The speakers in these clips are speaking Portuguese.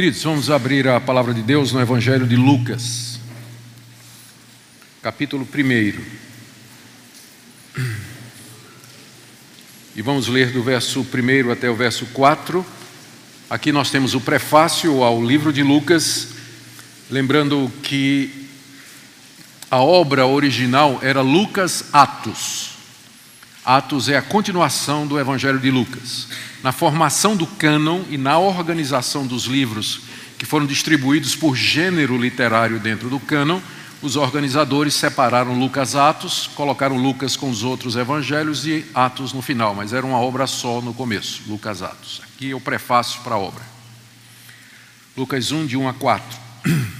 Queridos, vamos abrir a palavra de Deus no Evangelho de Lucas, capítulo 1. E vamos ler do verso 1 até o verso 4. Aqui nós temos o prefácio ao livro de Lucas, lembrando que a obra original era Lucas Atos. Atos é a continuação do Evangelho de Lucas na formação do cânon e na organização dos livros que foram distribuídos por gênero literário dentro do cânon, os organizadores separaram Lucas Atos, colocaram Lucas com os outros evangelhos e Atos no final, mas era uma obra só no começo, Lucas Atos. Aqui é o prefácio para a obra. Lucas 1, de 1 a 4.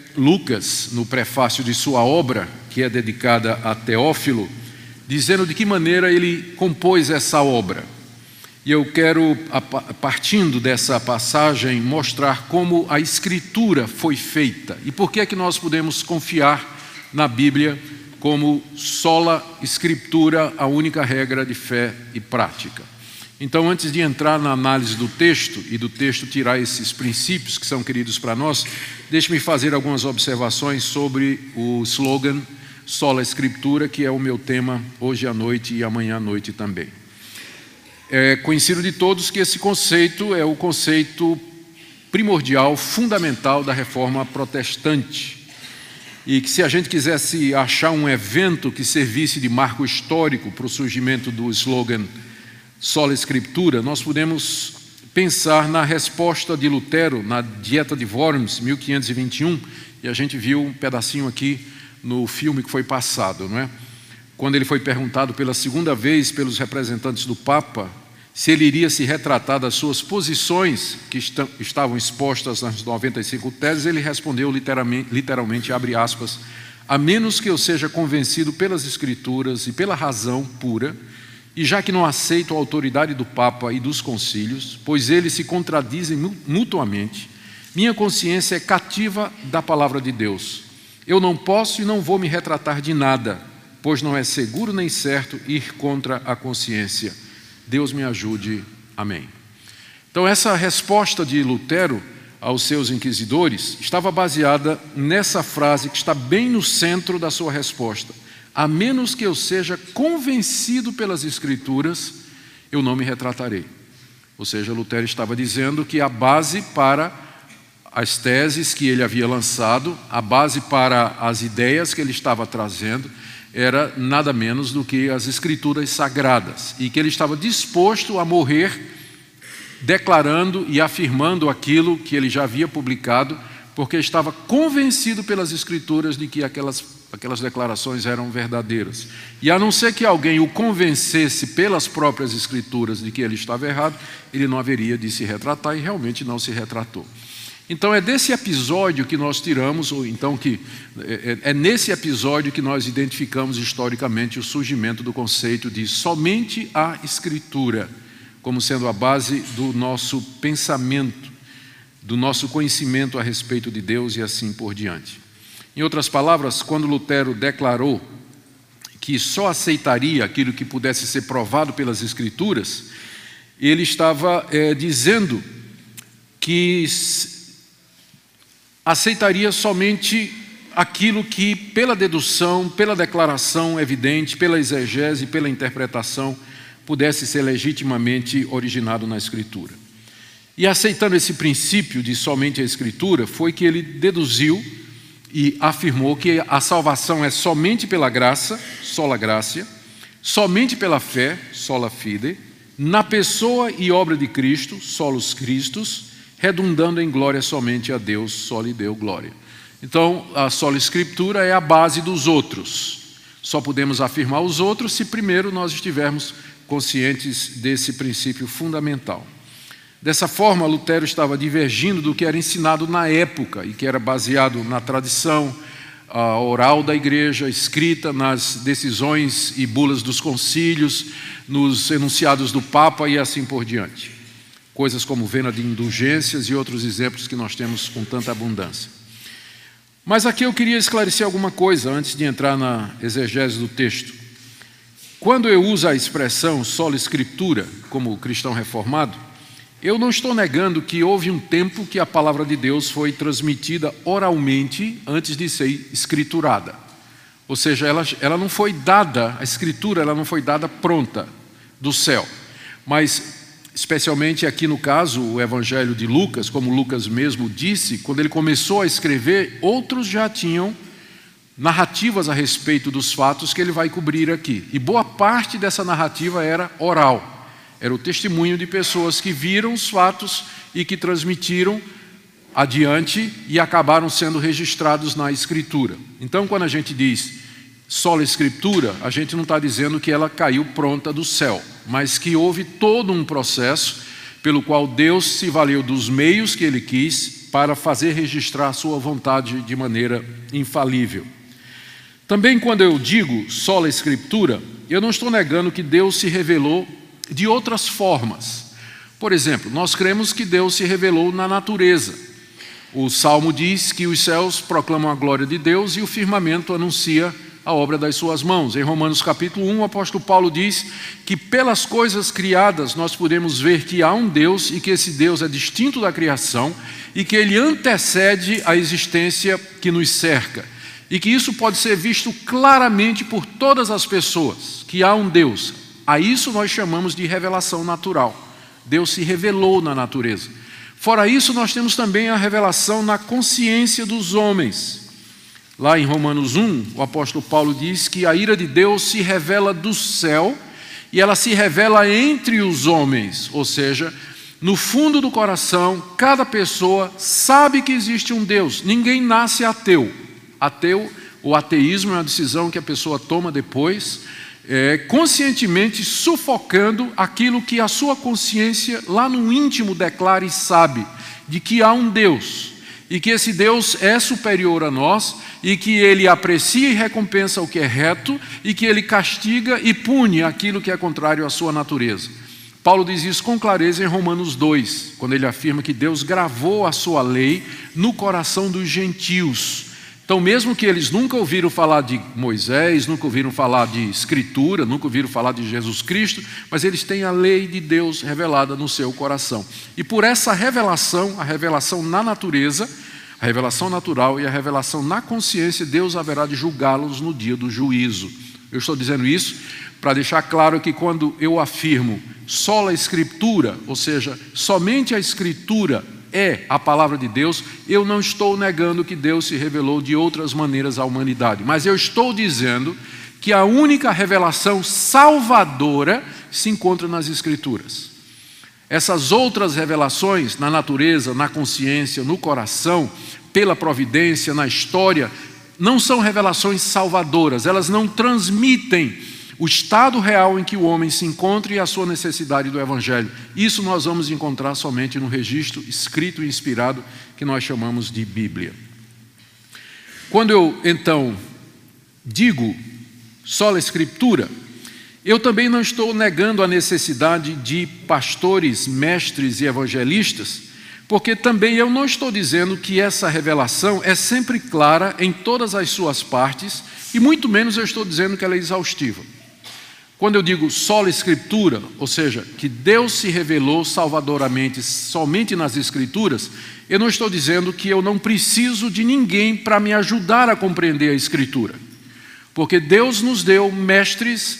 Lucas, no prefácio de sua obra, que é dedicada a Teófilo, dizendo de que maneira ele compôs essa obra. E eu quero, partindo dessa passagem, mostrar como a escritura foi feita e por que é que nós podemos confiar na Bíblia como sola escritura, a única regra de fé e prática. Então, antes de entrar na análise do texto e do texto tirar esses princípios que são queridos para nós, deixe-me fazer algumas observações sobre o slogan Sola Escritura, que é o meu tema hoje à noite e amanhã à noite também. É conhecido de todos que esse conceito é o conceito primordial, fundamental da reforma protestante. E que se a gente quisesse achar um evento que servisse de marco histórico para o surgimento do slogan Sola Escritura, nós podemos pensar na resposta de Lutero na Dieta de Worms, 1521, e a gente viu um pedacinho aqui no filme que foi passado, não é? Quando ele foi perguntado pela segunda vez pelos representantes do Papa se ele iria se retratar das suas posições que estavam expostas nas 95 teses, ele respondeu literalmente, literalmente abre aspas, a menos que eu seja convencido pelas escrituras e pela razão pura, e já que não aceito a autoridade do Papa e dos concílios, pois eles se contradizem mutuamente, minha consciência é cativa da palavra de Deus eu não posso e não vou me retratar de nada, pois não é seguro nem certo ir contra a consciência. Deus me ajude. Amém. Então, essa resposta de Lutero aos seus inquisidores estava baseada nessa frase que está bem no centro da sua resposta. A menos que eu seja convencido pelas Escrituras, eu não me retratarei. Ou seja, Lutero estava dizendo que a base para as teses que ele havia lançado, a base para as ideias que ele estava trazendo, era nada menos do que as escrituras sagradas, e que ele estava disposto a morrer declarando e afirmando aquilo que ele já havia publicado, porque estava convencido pelas escrituras de que aquelas, aquelas declarações eram verdadeiras. E a não ser que alguém o convencesse pelas próprias escrituras de que ele estava errado, ele não haveria de se retratar e realmente não se retratou. Então é desse episódio que nós tiramos, ou então que é, é, é, nesse episódio que nós identificamos historicamente o surgimento do conceito de somente a Escritura, como sendo a base do nosso pensamento, do nosso conhecimento a respeito de Deus e assim por diante. Em outras palavras, quando Lutero declarou que só aceitaria aquilo que pudesse ser provado pelas Escrituras, ele estava é, dizendo que aceitaria somente aquilo que, pela dedução, pela declaração evidente, pela exegese, pela interpretação, pudesse ser legitimamente originado na Escritura. E aceitando esse princípio de somente a Escritura, foi que ele deduziu e afirmou que a salvação é somente pela graça, sola gracia, somente pela fé, sola fide, na pessoa e obra de Cristo, solos Christus, redundando em glória somente a Deus, só lhe deu glória. Então, a sola escritura é a base dos outros. Só podemos afirmar os outros se primeiro nós estivermos conscientes desse princípio fundamental. Dessa forma, Lutero estava divergindo do que era ensinado na época e que era baseado na tradição oral da igreja, escrita nas decisões e bulas dos concílios, nos enunciados do Papa e assim por diante. Coisas como venda de indulgências e outros exemplos que nós temos com tanta abundância. Mas aqui eu queria esclarecer alguma coisa antes de entrar na exegese do texto. Quando eu uso a expressão sola escritura como cristão reformado, eu não estou negando que houve um tempo que a palavra de Deus foi transmitida oralmente antes de ser escriturada. Ou seja, ela, ela não foi dada, a escritura ela não foi dada pronta do céu. Mas, especialmente aqui no caso, o Evangelho de Lucas, como Lucas mesmo disse, quando ele começou a escrever, outros já tinham narrativas a respeito dos fatos que ele vai cobrir aqui. E boa parte dessa narrativa era oral. Era o testemunho de pessoas que viram os fatos e que transmitiram adiante e acabaram sendo registrados na Escritura. Então, quando a gente diz sola Escritura, a gente não está dizendo que ela caiu pronta do céu, mas que houve todo um processo pelo qual Deus se valeu dos meios que Ele quis para fazer registrar sua vontade de maneira infalível. Também, quando eu digo sola Escritura, eu não estou negando que Deus se revelou de outras formas. Por exemplo, nós cremos que Deus se revelou na natureza. O salmo diz que os céus proclamam a glória de Deus e o firmamento anuncia a obra das suas mãos. Em Romanos capítulo 1, o apóstolo Paulo diz que pelas coisas criadas nós podemos ver que há um Deus e que esse Deus é distinto da criação e que ele antecede a existência que nos cerca. E que isso pode ser visto claramente por todas as pessoas, que há um Deus, a isso nós chamamos de revelação natural. Deus se revelou na natureza. Fora isso, nós temos também a revelação na consciência dos homens. Lá em Romanos 1, o apóstolo Paulo diz que a ira de Deus se revela do céu e ela se revela entre os homens, ou seja, no fundo do coração, cada pessoa sabe que existe um Deus. Ninguém nasce ateu. Ateu, o ateísmo é uma decisão que a pessoa toma depois é, conscientemente sufocando aquilo que a sua consciência lá no íntimo declara e sabe, de que há um Deus e que esse Deus é superior a nós e que ele aprecia e recompensa o que é reto e que ele castiga e pune aquilo que é contrário à sua natureza. Paulo diz isso com clareza em Romanos 2, quando ele afirma que Deus gravou a sua lei no coração dos gentios então, mesmo que eles nunca ouviram falar de Moisés, nunca ouviram falar de Escritura, nunca ouviram falar de Jesus Cristo, mas eles têm a lei de Deus revelada no seu coração. E por essa revelação, a revelação na natureza, a revelação natural e a revelação na consciência, Deus haverá de julgá-los no dia do juízo. Eu estou dizendo isso para deixar claro que quando eu afirmo só a Escritura, ou seja, somente a Escritura é a palavra de Deus, eu não estou negando que Deus se revelou de outras maneiras à humanidade, mas eu estou dizendo que a única revelação salvadora se encontra nas Escrituras. Essas outras revelações na natureza, na consciência, no coração, pela providência, na história, não são revelações salvadoras, elas não transmitem o estado real em que o homem se encontra e a sua necessidade do Evangelho. Isso nós vamos encontrar somente no registro escrito e inspirado que nós chamamos de Bíblia. Quando eu então digo só a Escritura, eu também não estou negando a necessidade de pastores, mestres e evangelistas, porque também eu não estou dizendo que essa revelação é sempre clara em todas as suas partes, e muito menos eu estou dizendo que ela é exaustiva. Quando eu digo sola escritura, ou seja, que Deus se revelou salvadoramente somente nas escrituras, eu não estou dizendo que eu não preciso de ninguém para me ajudar a compreender a escritura. Porque Deus nos deu mestres,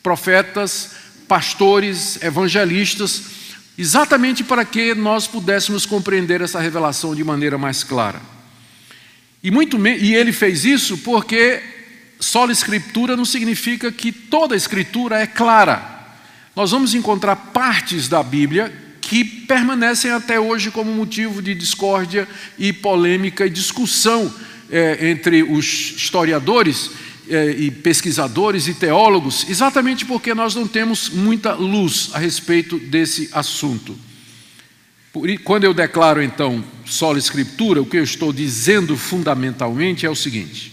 profetas, pastores, evangelistas, exatamente para que nós pudéssemos compreender essa revelação de maneira mais clara. E, muito, e ele fez isso porque Sola escritura não significa que toda a escritura é clara. Nós vamos encontrar partes da Bíblia que permanecem até hoje como motivo de discórdia e polêmica e discussão é, entre os historiadores é, e pesquisadores e teólogos, exatamente porque nós não temos muita luz a respeito desse assunto. Quando eu declaro então sola escritura, o que eu estou dizendo fundamentalmente é o seguinte: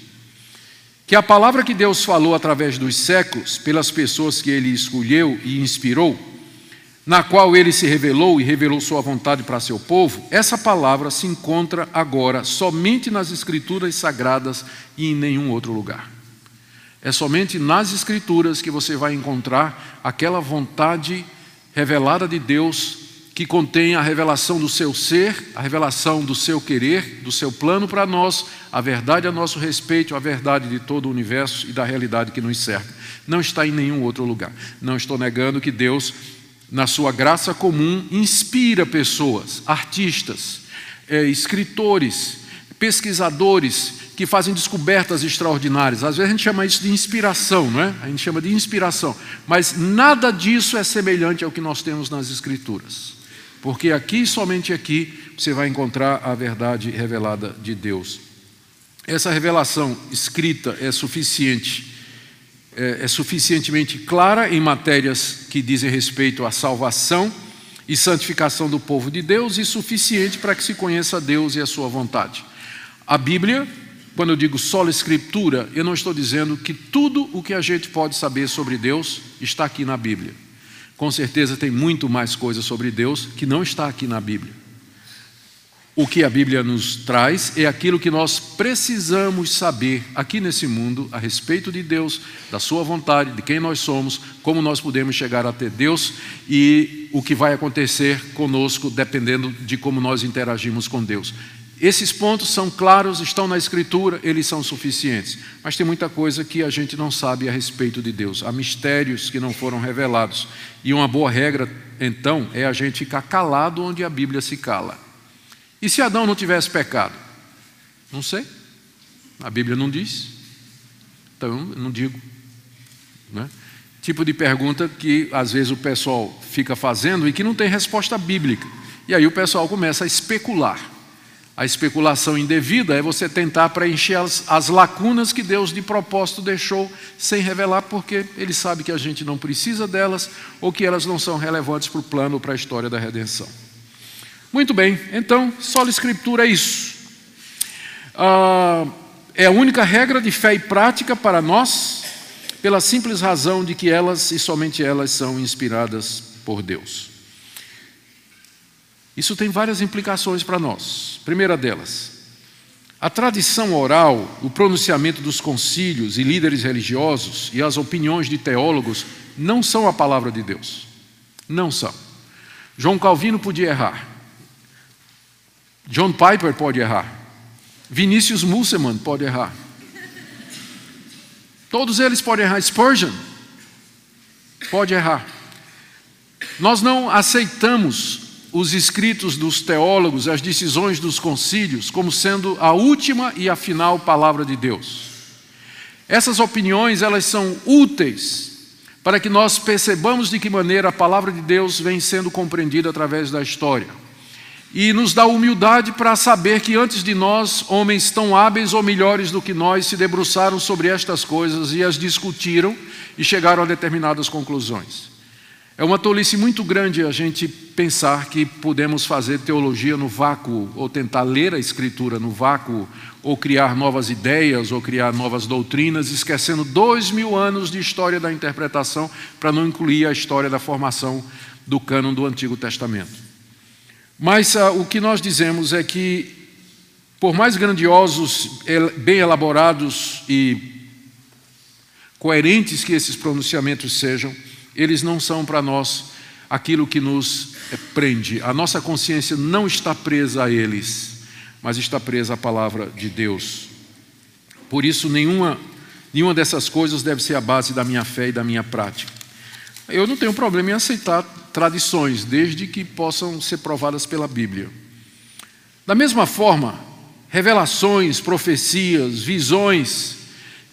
que a palavra que Deus falou através dos séculos, pelas pessoas que ele escolheu e inspirou, na qual ele se revelou e revelou sua vontade para seu povo, essa palavra se encontra agora somente nas Escrituras sagradas e em nenhum outro lugar. É somente nas Escrituras que você vai encontrar aquela vontade revelada de Deus que contém a revelação do seu ser, a revelação do seu querer, do seu plano para nós, a verdade a nosso respeito, a verdade de todo o universo e da realidade que nos cerca. Não está em nenhum outro lugar. Não estou negando que Deus na sua graça comum, inspira pessoas, artistas, é, escritores, pesquisadores que fazem descobertas extraordinárias. Às vezes a gente chama isso de inspiração, não é? A gente chama de inspiração. Mas nada disso é semelhante ao que nós temos nas Escrituras. Porque aqui, somente aqui, você vai encontrar a verdade revelada de Deus. Essa revelação escrita é suficiente é, é suficientemente clara em matérias que dizem respeito à salvação e santificação do povo de Deus e suficiente para que se conheça Deus e a sua vontade. A Bíblia, quando eu digo só escritura, eu não estou dizendo que tudo o que a gente pode saber sobre Deus está aqui na Bíblia. Com certeza tem muito mais coisa sobre Deus que não está aqui na Bíblia. O que a Bíblia nos traz é aquilo que nós precisamos saber aqui nesse mundo a respeito de Deus, da Sua vontade, de quem nós somos, como nós podemos chegar até Deus e o que vai acontecer conosco dependendo de como nós interagimos com Deus. Esses pontos são claros, estão na Escritura, eles são suficientes. Mas tem muita coisa que a gente não sabe a respeito de Deus. Há mistérios que não foram revelados. E uma boa regra, então, é a gente ficar calado onde a Bíblia se cala. E se Adão não tivesse pecado? Não sei. A Bíblia não diz. Então, eu não digo. Né? Tipo de pergunta que às vezes o pessoal fica fazendo e que não tem resposta bíblica. E aí o pessoal começa a especular. A especulação indevida é você tentar preencher as, as, lacunas que Deus de propósito deixou sem revelar, porque Ele sabe que a gente não precisa delas ou que elas não são relevantes para o plano ou para a história da redenção. Muito bem, então, sola escritura é isso. Ah, é a única regra de fé e prática para nós, pela simples razão de que elas e somente elas são inspiradas por Deus. Isso tem várias implicações para nós. Primeira delas, a tradição oral, o pronunciamento dos concílios e líderes religiosos e as opiniões de teólogos não são a palavra de Deus. Não são. João Calvino podia errar, John Piper pode errar. Vinícius Musselman pode errar. Todos eles podem errar. Spurgeon pode errar. Nós não aceitamos os escritos dos teólogos, as decisões dos concílios, como sendo a última e a final palavra de Deus. Essas opiniões, elas são úteis para que nós percebamos de que maneira a palavra de Deus vem sendo compreendida através da história e nos dá humildade para saber que antes de nós, homens tão hábeis ou melhores do que nós se debruçaram sobre estas coisas e as discutiram e chegaram a determinadas conclusões. É uma tolice muito grande a gente pensar que podemos fazer teologia no vácuo, ou tentar ler a Escritura no vácuo, ou criar novas ideias, ou criar novas doutrinas, esquecendo dois mil anos de história da interpretação, para não incluir a história da formação do cânon do Antigo Testamento. Mas uh, o que nós dizemos é que, por mais grandiosos, bem elaborados e coerentes que esses pronunciamentos sejam, eles não são para nós aquilo que nos prende. A nossa consciência não está presa a eles, mas está presa à palavra de Deus. Por isso, nenhuma, nenhuma dessas coisas deve ser a base da minha fé e da minha prática. Eu não tenho problema em aceitar tradições, desde que possam ser provadas pela Bíblia. Da mesma forma, revelações, profecias, visões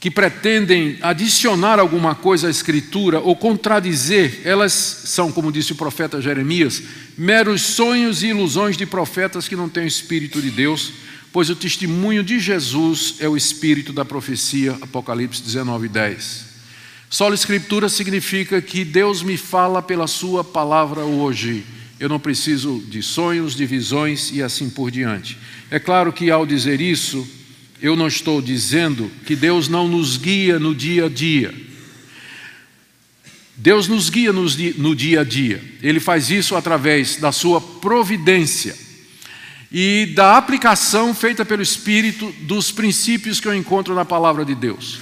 que pretendem adicionar alguma coisa à Escritura ou contradizer, elas são, como disse o profeta Jeremias, meros sonhos e ilusões de profetas que não têm o Espírito de Deus, pois o testemunho de Jesus é o Espírito da profecia, Apocalipse 19, 10. Solo Escritura significa que Deus me fala pela Sua palavra hoje eu não preciso de sonhos, de visões e assim por diante. É claro que ao dizer isso, eu não estou dizendo que Deus não nos guia no dia a dia. Deus nos guia no dia a dia. Ele faz isso através da sua providência e da aplicação feita pelo Espírito dos princípios que eu encontro na palavra de Deus.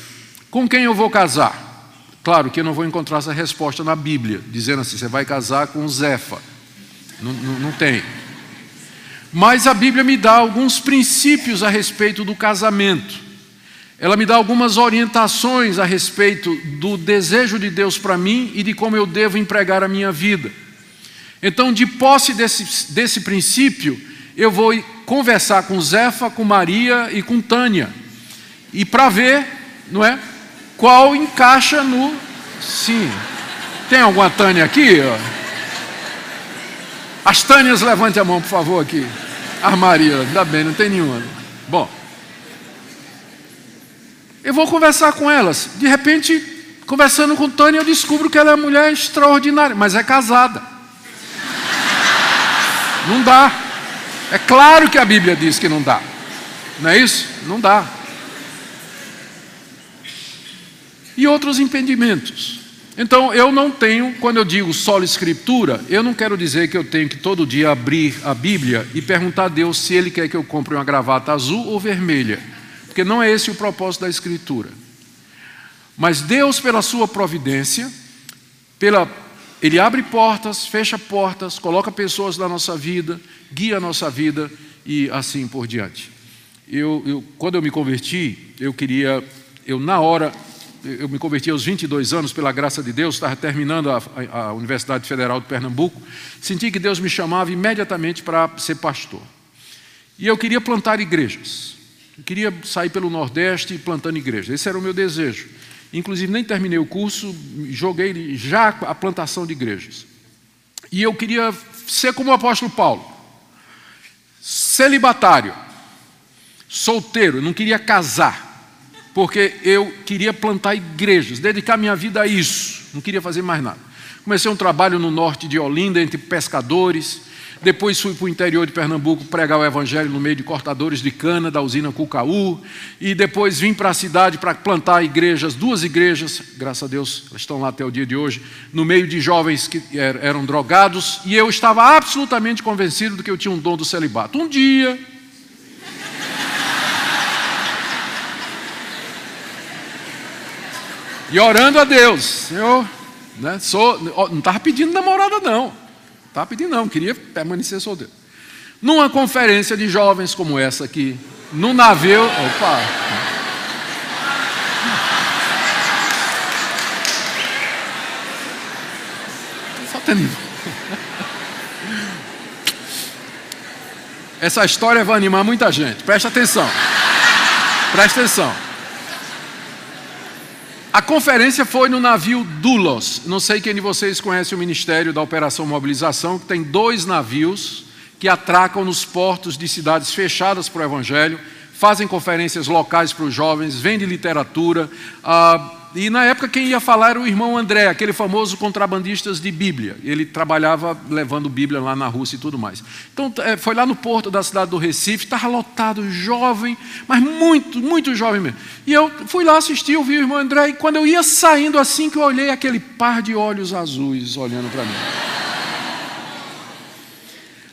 Com quem eu vou casar? Claro que eu não vou encontrar essa resposta na Bíblia, dizendo assim: você vai casar com Zefa. Não, não, não tem. Mas a Bíblia me dá alguns princípios a respeito do casamento. Ela me dá algumas orientações a respeito do desejo de Deus para mim e de como eu devo empregar a minha vida. Então, de posse desse, desse princípio, eu vou conversar com Zefa, com Maria e com Tânia. E para ver, não é? Qual encaixa no sim. Tem alguma Tânia aqui? As Tânias, levante a mão, por favor, aqui. A Maria, ainda bem, não tem nenhuma. Bom, eu vou conversar com elas. De repente, conversando com Tânia, eu descubro que ela é uma mulher extraordinária, mas é casada. Não dá. É claro que a Bíblia diz que não dá. Não é isso? Não dá. E outros impedimentos. Então, eu não tenho, quando eu digo solo escritura, eu não quero dizer que eu tenho que todo dia abrir a Bíblia e perguntar a Deus se Ele quer que eu compre uma gravata azul ou vermelha, porque não é esse o propósito da escritura. Mas Deus, pela sua providência, pela, Ele abre portas, fecha portas, coloca pessoas na nossa vida, guia a nossa vida e assim por diante. Eu, eu, quando eu me converti, eu queria, eu na hora eu me converti aos 22 anos, pela graça de Deus, estava terminando a, a, Universidade Federal de Pernambuco, senti que Deus me chamava imediatamente para ser pastor. E eu queria plantar igrejas. Eu queria sair pelo Nordeste plantando igrejas. Esse era o meu desejo. Inclusive, nem terminei o curso, joguei já a plantação de igrejas. E eu queria ser como o apóstolo Paulo, celibatário, solteiro, não queria casar porque eu queria plantar igrejas, dedicar minha vida a isso, não queria fazer mais nada. Comecei um trabalho no norte de Olinda, entre pescadores, depois fui para o interior de Pernambuco pregar o evangelho no meio de cortadores de cana da usina Cucaú, e depois vim para a cidade para plantar igrejas, duas igrejas, graças a Deus, estão lá até o dia de hoje, no meio de jovens que er, eram drogados, e eu estava absolutamente convencido de que eu tinha um dom do celibato. Um dia, E orando a Deus, Senhor, né, sou, não estava pedindo namorada, não. Estava pedindo, não, queria permanecer solteiro. Numa conferência de jovens como essa aqui, no navio. Opa! Só tendo. Essa história vai animar muita gente. Presta atenção. Presta atenção. A conferência foi no navio Dulos. Não sei quem de vocês conhece o Ministério da Operação Mobilização, que tem dois navios que atracam nos portos de cidades fechadas para o Evangelho, fazem conferências locais para os jovens, vendem literatura. Ah, e na época quem ia falar era o irmão André, aquele famoso contrabandista de Bíblia. Ele trabalhava levando Bíblia lá na Rússia e tudo mais. Então é, foi lá no porto da cidade do Recife, estava lotado, jovem, mas muito, muito jovem mesmo. E eu fui lá assistir, ouvi o irmão André, e quando eu ia saindo assim que eu olhei aquele par de olhos azuis olhando para mim.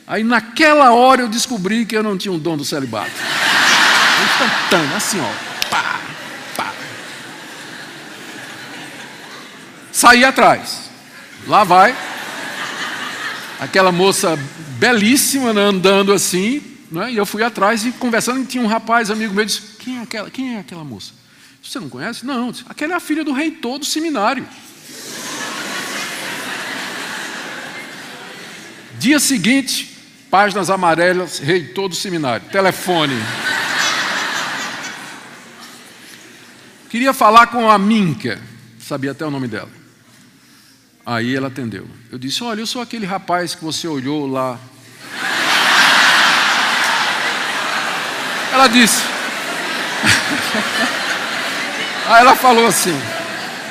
Aí naquela hora eu descobri que eu não tinha um dom do celibato. Instantâneo, assim ó, saí atrás. Lá vai. Aquela moça belíssima né, andando assim, né, e eu fui atrás e conversando, e tinha um rapaz, amigo meu, disse: Quem é aquela, quem é aquela moça? Você não conhece? Não, aquela é a filha do reitor do seminário. Dia seguinte, páginas amarelas, reitor do seminário, telefone. Queria falar com a Minka, sabia até o nome dela. Aí ela atendeu. Eu disse: Olha, eu sou aquele rapaz que você olhou lá. Ela disse. Aí ela falou assim: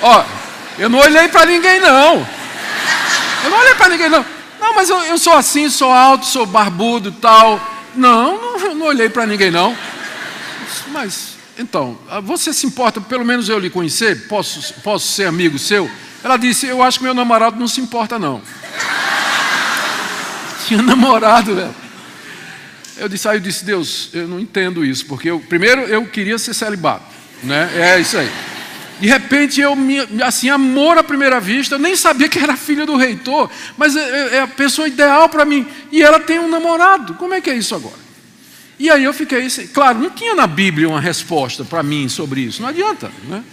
Ó, eu não olhei para ninguém não. Eu não olhei para ninguém não. Não, mas eu, eu sou assim, sou alto, sou barbudo tal. Não, não, não olhei para ninguém não. Mas, então, você se importa, pelo menos eu lhe conhecer? Posso, posso ser amigo seu? Ela disse, eu acho que meu namorado não se importa não. Tinha namorado, velho. Eu disse, aí eu disse, Deus, eu não entendo isso, porque eu, primeiro eu queria ser celibato, né? É isso aí. De repente eu me, assim, amor à primeira vista, eu nem sabia que era filha do reitor, mas é, é, é a pessoa ideal para mim. E ela tem um namorado. Como é que é isso agora? E aí eu fiquei, claro, não tinha na Bíblia uma resposta para mim sobre isso, não adianta, né?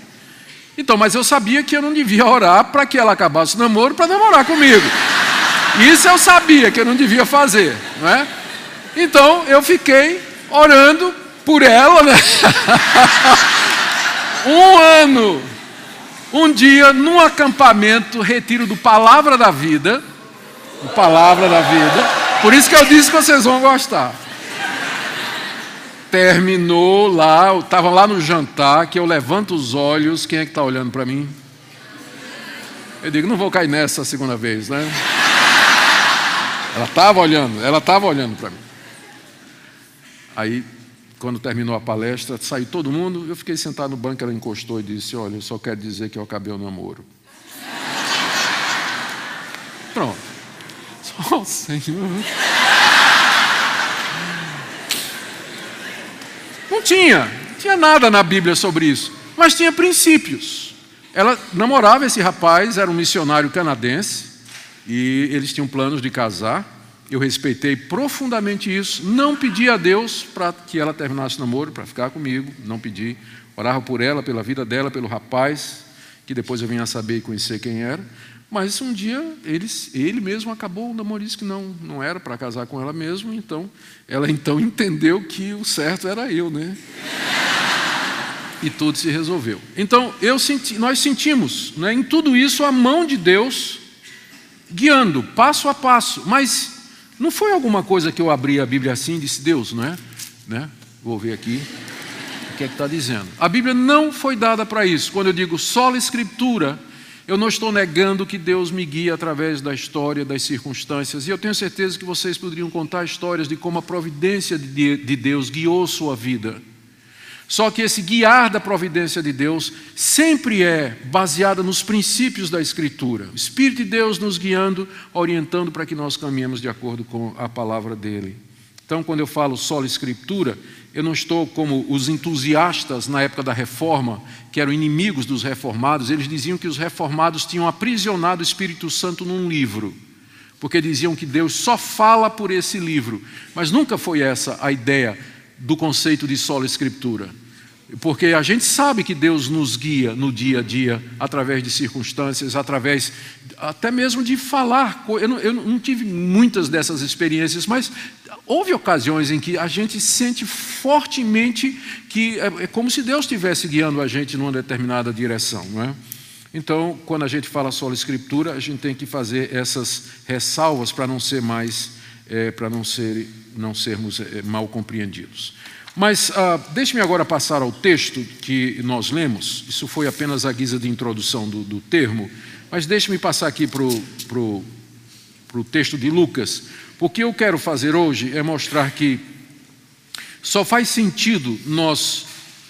Então, mas eu sabia que eu não devia orar para que ela acabasse o namoro para namorar comigo. Isso eu sabia que eu não devia fazer, não é? Então eu fiquei orando por ela, né? um ano, um dia, num acampamento, retiro do Palavra da Vida, Palavra da Vida, por isso que eu disse que vocês vão gostar. Terminou lá, estava lá no jantar, que eu levanto os olhos, quem é que está olhando para mim? Eu digo, não vou cair nessa segunda vez, né? Ela estava olhando, ela estava olhando para mim. Aí quando terminou a palestra, saiu todo mundo, eu fiquei sentado no banco, ela encostou e disse: Olha, eu só quero dizer que eu acabei o namoro. Pronto. Só o Senhor. Tinha, não tinha nada na Bíblia sobre isso, mas tinha princípios. Ela namorava esse rapaz, era um missionário canadense, e eles tinham planos de casar. Eu respeitei profundamente isso. Não pedi a Deus para que ela terminasse o namoro, para ficar comigo. Não pedi. Orava por ela, pela vida dela, pelo rapaz, que depois eu vinha a saber e conhecer quem era. Mas um dia ele, ele mesmo acabou o namoro, disse que não, não era para casar com ela mesmo. Então, ela então entendeu que o certo era eu, né? E tudo se resolveu. Então, eu senti, nós sentimos né, em tudo isso a mão de Deus guiando, passo a passo. Mas não foi alguma coisa que eu abri a Bíblia assim e disse, Deus, não é? Né? Vou ver aqui o que é que está dizendo. A Bíblia não foi dada para isso. Quando eu digo só Escritura, eu não estou negando que Deus me guia através da história, das circunstâncias. E eu tenho certeza que vocês poderiam contar histórias de como a providência de Deus guiou sua vida. Só que esse guiar da providência de Deus sempre é baseado nos princípios da Escritura. O Espírito de Deus nos guiando, orientando para que nós caminhemos de acordo com a palavra dele. Então, quando eu falo só Escritura, eu não estou como os entusiastas na época da reforma, que eram inimigos dos reformados, eles diziam que os reformados tinham aprisionado o Espírito Santo num livro, porque diziam que Deus só fala por esse livro, mas nunca foi essa a ideia do conceito de sola escritura. Porque a gente sabe que Deus nos guia no dia a dia, através de circunstâncias, através até mesmo de falar. Eu não, eu não tive muitas dessas experiências, mas houve ocasiões em que a gente sente fortemente que é, é como se Deus estivesse guiando a gente numa determinada direção, não é? Então, quando a gente fala sola escritura, a gente tem que fazer essas ressalvas para não ser mais é, para não, ser, não sermos é, mal compreendidos. Mas ah, deixe-me agora passar ao texto que nós lemos. Isso foi apenas a guisa de introdução do, do termo, mas deixe-me passar aqui para o texto de Lucas. O que eu quero fazer hoje é mostrar que só faz sentido nós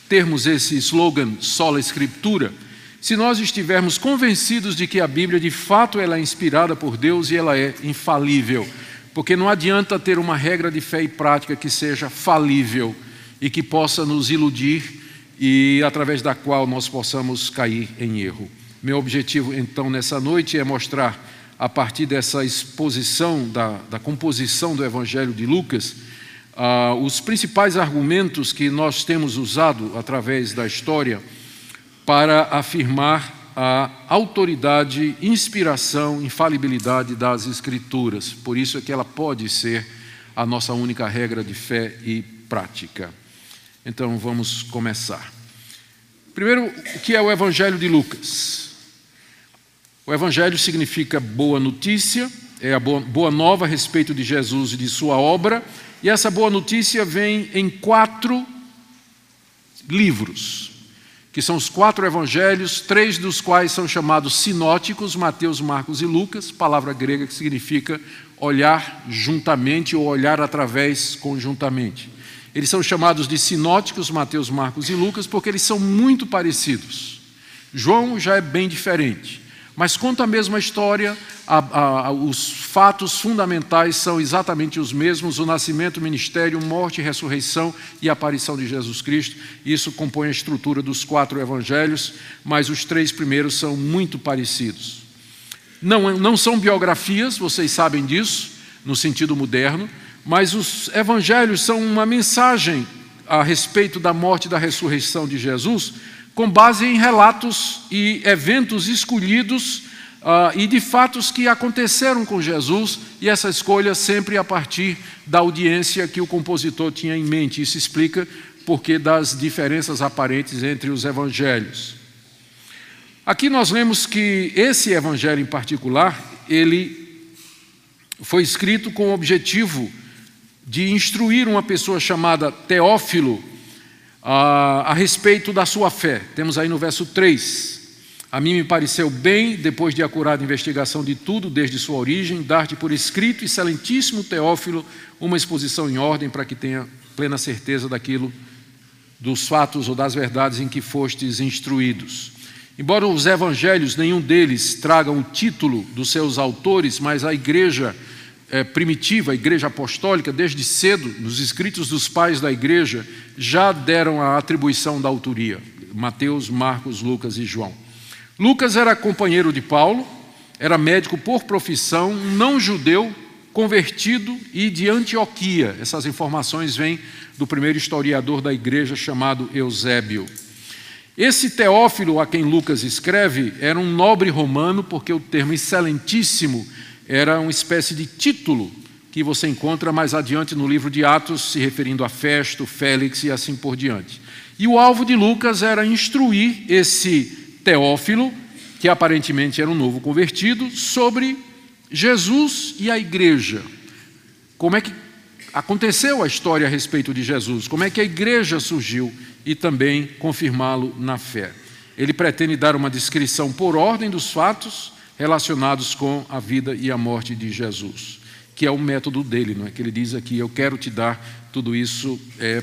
termos esse slogan sola escritura se nós estivermos convencidos de que a Bíblia de fato ela é inspirada por Deus e ela é infalível. Porque não adianta ter uma regra de fé e prática que seja falível e que possa nos iludir e através da qual nós possamos cair em erro. Meu objetivo, então, nessa noite é mostrar, a partir dessa exposição da, da composição do Evangelho de Lucas, uh, os principais argumentos que nós temos usado através da história para afirmar a autoridade, inspiração, infalibilidade das Escrituras. Por isso é que ela pode ser a nossa única regra de fé e prática. Então vamos começar. Primeiro, o que é o Evangelho de Lucas? O Evangelho significa boa notícia, é a boa nova a respeito de Jesus e de sua obra, e essa boa notícia vem em quatro livros que são os quatro evangelhos, três dos quais são chamados sinóticos, Mateus, Marcos e Lucas, palavra grega que significa olhar juntamente ou olhar através conjuntamente. Eles são chamados de sinóticos, Mateus, Marcos e Lucas, porque eles são muito parecidos. João já é bem diferente mas conta a mesma história, a, a, os fatos fundamentais são exatamente os mesmos: o nascimento, o ministério, morte, ressurreição e aparição de Jesus Cristo. Isso compõe a estrutura dos quatro evangelhos, mas os três primeiros são muito parecidos. Não, não são biografias, vocês sabem disso, no sentido moderno, mas os evangelhos são uma mensagem a respeito da morte e da ressurreição de Jesus com base em relatos e eventos escolhidos uh, e de fatos que aconteceram com Jesus, e essa escolha sempre a partir da audiência que o compositor tinha em mente. Isso explica porque das diferenças aparentes entre os evangelhos. Aqui nós lemos que esse evangelho em particular, ele foi escrito com o objetivo de instruir uma pessoa chamada Teófilo, a, a respeito da sua fé. Temos aí no verso 3. A mim me pareceu bem, depois de acurada investigação de tudo desde sua origem, dar-te por escrito, excelentíssimo Teófilo, uma exposição em ordem para que tenha plena certeza daquilo, dos fatos ou das verdades em que fostes instruídos. Embora os evangelhos, nenhum deles tragam o título dos seus autores, mas a igreja é, primitiva, a igreja apostólica, desde cedo, nos escritos dos pais da igreja, já deram a atribuição da autoria: Mateus, Marcos, Lucas e João. Lucas era companheiro de Paulo, era médico por profissão, não judeu, convertido e de Antioquia. Essas informações vêm do primeiro historiador da igreja chamado Eusébio. Esse Teófilo a quem Lucas escreve era um nobre romano, porque o termo excelentíssimo era uma espécie de título que você encontra mais adiante no livro de Atos, se referindo a Festo, Félix e assim por diante. E o alvo de Lucas era instruir esse Teófilo, que aparentemente era um novo convertido, sobre Jesus e a igreja. Como é que aconteceu a história a respeito de Jesus, como é que a igreja surgiu e também confirmá-lo na fé. Ele pretende dar uma descrição por ordem dos fatos relacionados com a vida e a morte de Jesus, que é o método dele, não é? Que ele diz aqui: Eu quero te dar tudo isso é,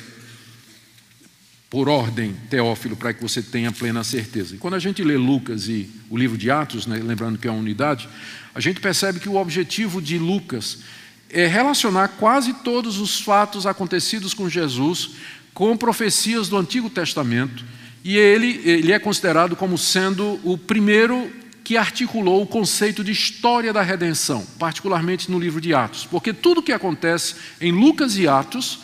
por ordem, Teófilo, para que você tenha plena certeza. E quando a gente lê Lucas e o livro de Atos, né, lembrando que é uma unidade, a gente percebe que o objetivo de Lucas é relacionar quase todos os fatos acontecidos com Jesus com profecias do Antigo Testamento. E ele, ele é considerado como sendo o primeiro que articulou o conceito de história da redenção, particularmente no livro de Atos, porque tudo que acontece em Lucas e Atos,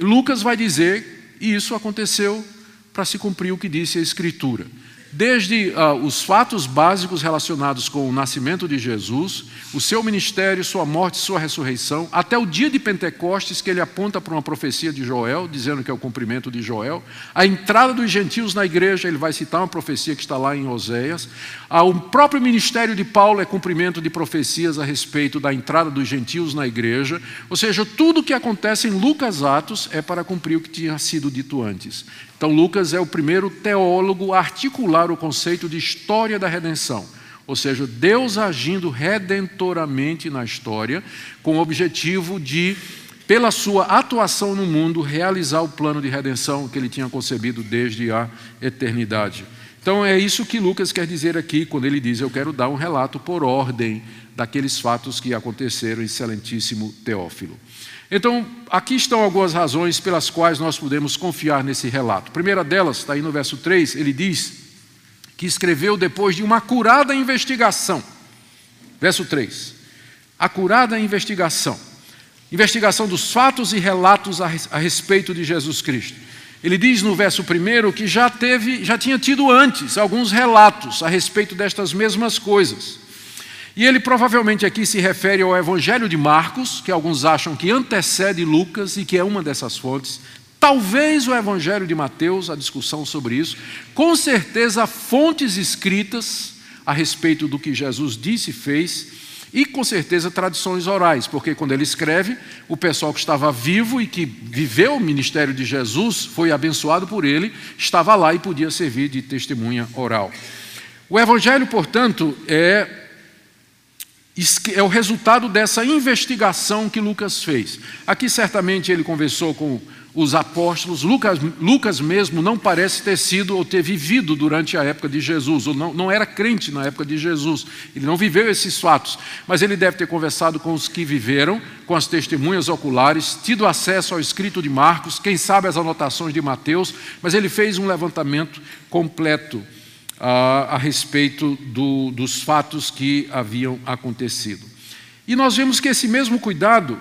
Lucas vai dizer, e isso aconteceu para se cumprir o que disse a Escritura desde uh, os fatos básicos relacionados com o nascimento de Jesus, o seu ministério, sua morte, sua ressurreição, até o dia de Pentecostes, que ele aponta para uma profecia de Joel, dizendo que é o cumprimento de Joel, a entrada dos gentios na igreja, ele vai citar uma profecia que está lá em Oséias, ah, o próprio ministério de Paulo é cumprimento de profecias a respeito da entrada dos gentios na igreja, ou seja, tudo o que acontece em Lucas Atos é para cumprir o que tinha sido dito antes. Então, Lucas é o primeiro teólogo a articular o conceito de história da redenção, ou seja, Deus agindo redentoramente na história, com o objetivo de, pela sua atuação no mundo, realizar o plano de redenção que ele tinha concebido desde a eternidade. Então, é isso que Lucas quer dizer aqui, quando ele diz: Eu quero dar um relato por ordem daqueles fatos que aconteceram, excelentíssimo Teófilo. Então, aqui estão algumas razões pelas quais nós podemos confiar nesse relato. A primeira delas, está aí no verso 3, ele diz que escreveu depois de uma acurada investigação. Verso 3. Acurada investigação. Investigação dos fatos e relatos a respeito de Jesus Cristo. Ele diz no verso 1 que já teve, já tinha tido antes alguns relatos a respeito destas mesmas coisas. E ele provavelmente aqui se refere ao Evangelho de Marcos, que alguns acham que antecede Lucas e que é uma dessas fontes. Talvez o Evangelho de Mateus, a discussão sobre isso. Com certeza, fontes escritas a respeito do que Jesus disse e fez. E com certeza tradições orais, porque quando ele escreve, o pessoal que estava vivo e que viveu o ministério de Jesus, foi abençoado por ele, estava lá e podia servir de testemunha oral. O Evangelho, portanto, é, é o resultado dessa investigação que Lucas fez. Aqui, certamente, ele conversou com os apóstolos. Lucas, Lucas mesmo não parece ter sido ou ter vivido durante a época de Jesus, ou não, não era crente na época de Jesus. Ele não viveu esses fatos, mas ele deve ter conversado com os que viveram, com as testemunhas oculares, tido acesso ao escrito de Marcos, quem sabe as anotações de Mateus, mas ele fez um levantamento completo a, a respeito do, dos fatos que haviam acontecido. E nós vemos que esse mesmo cuidado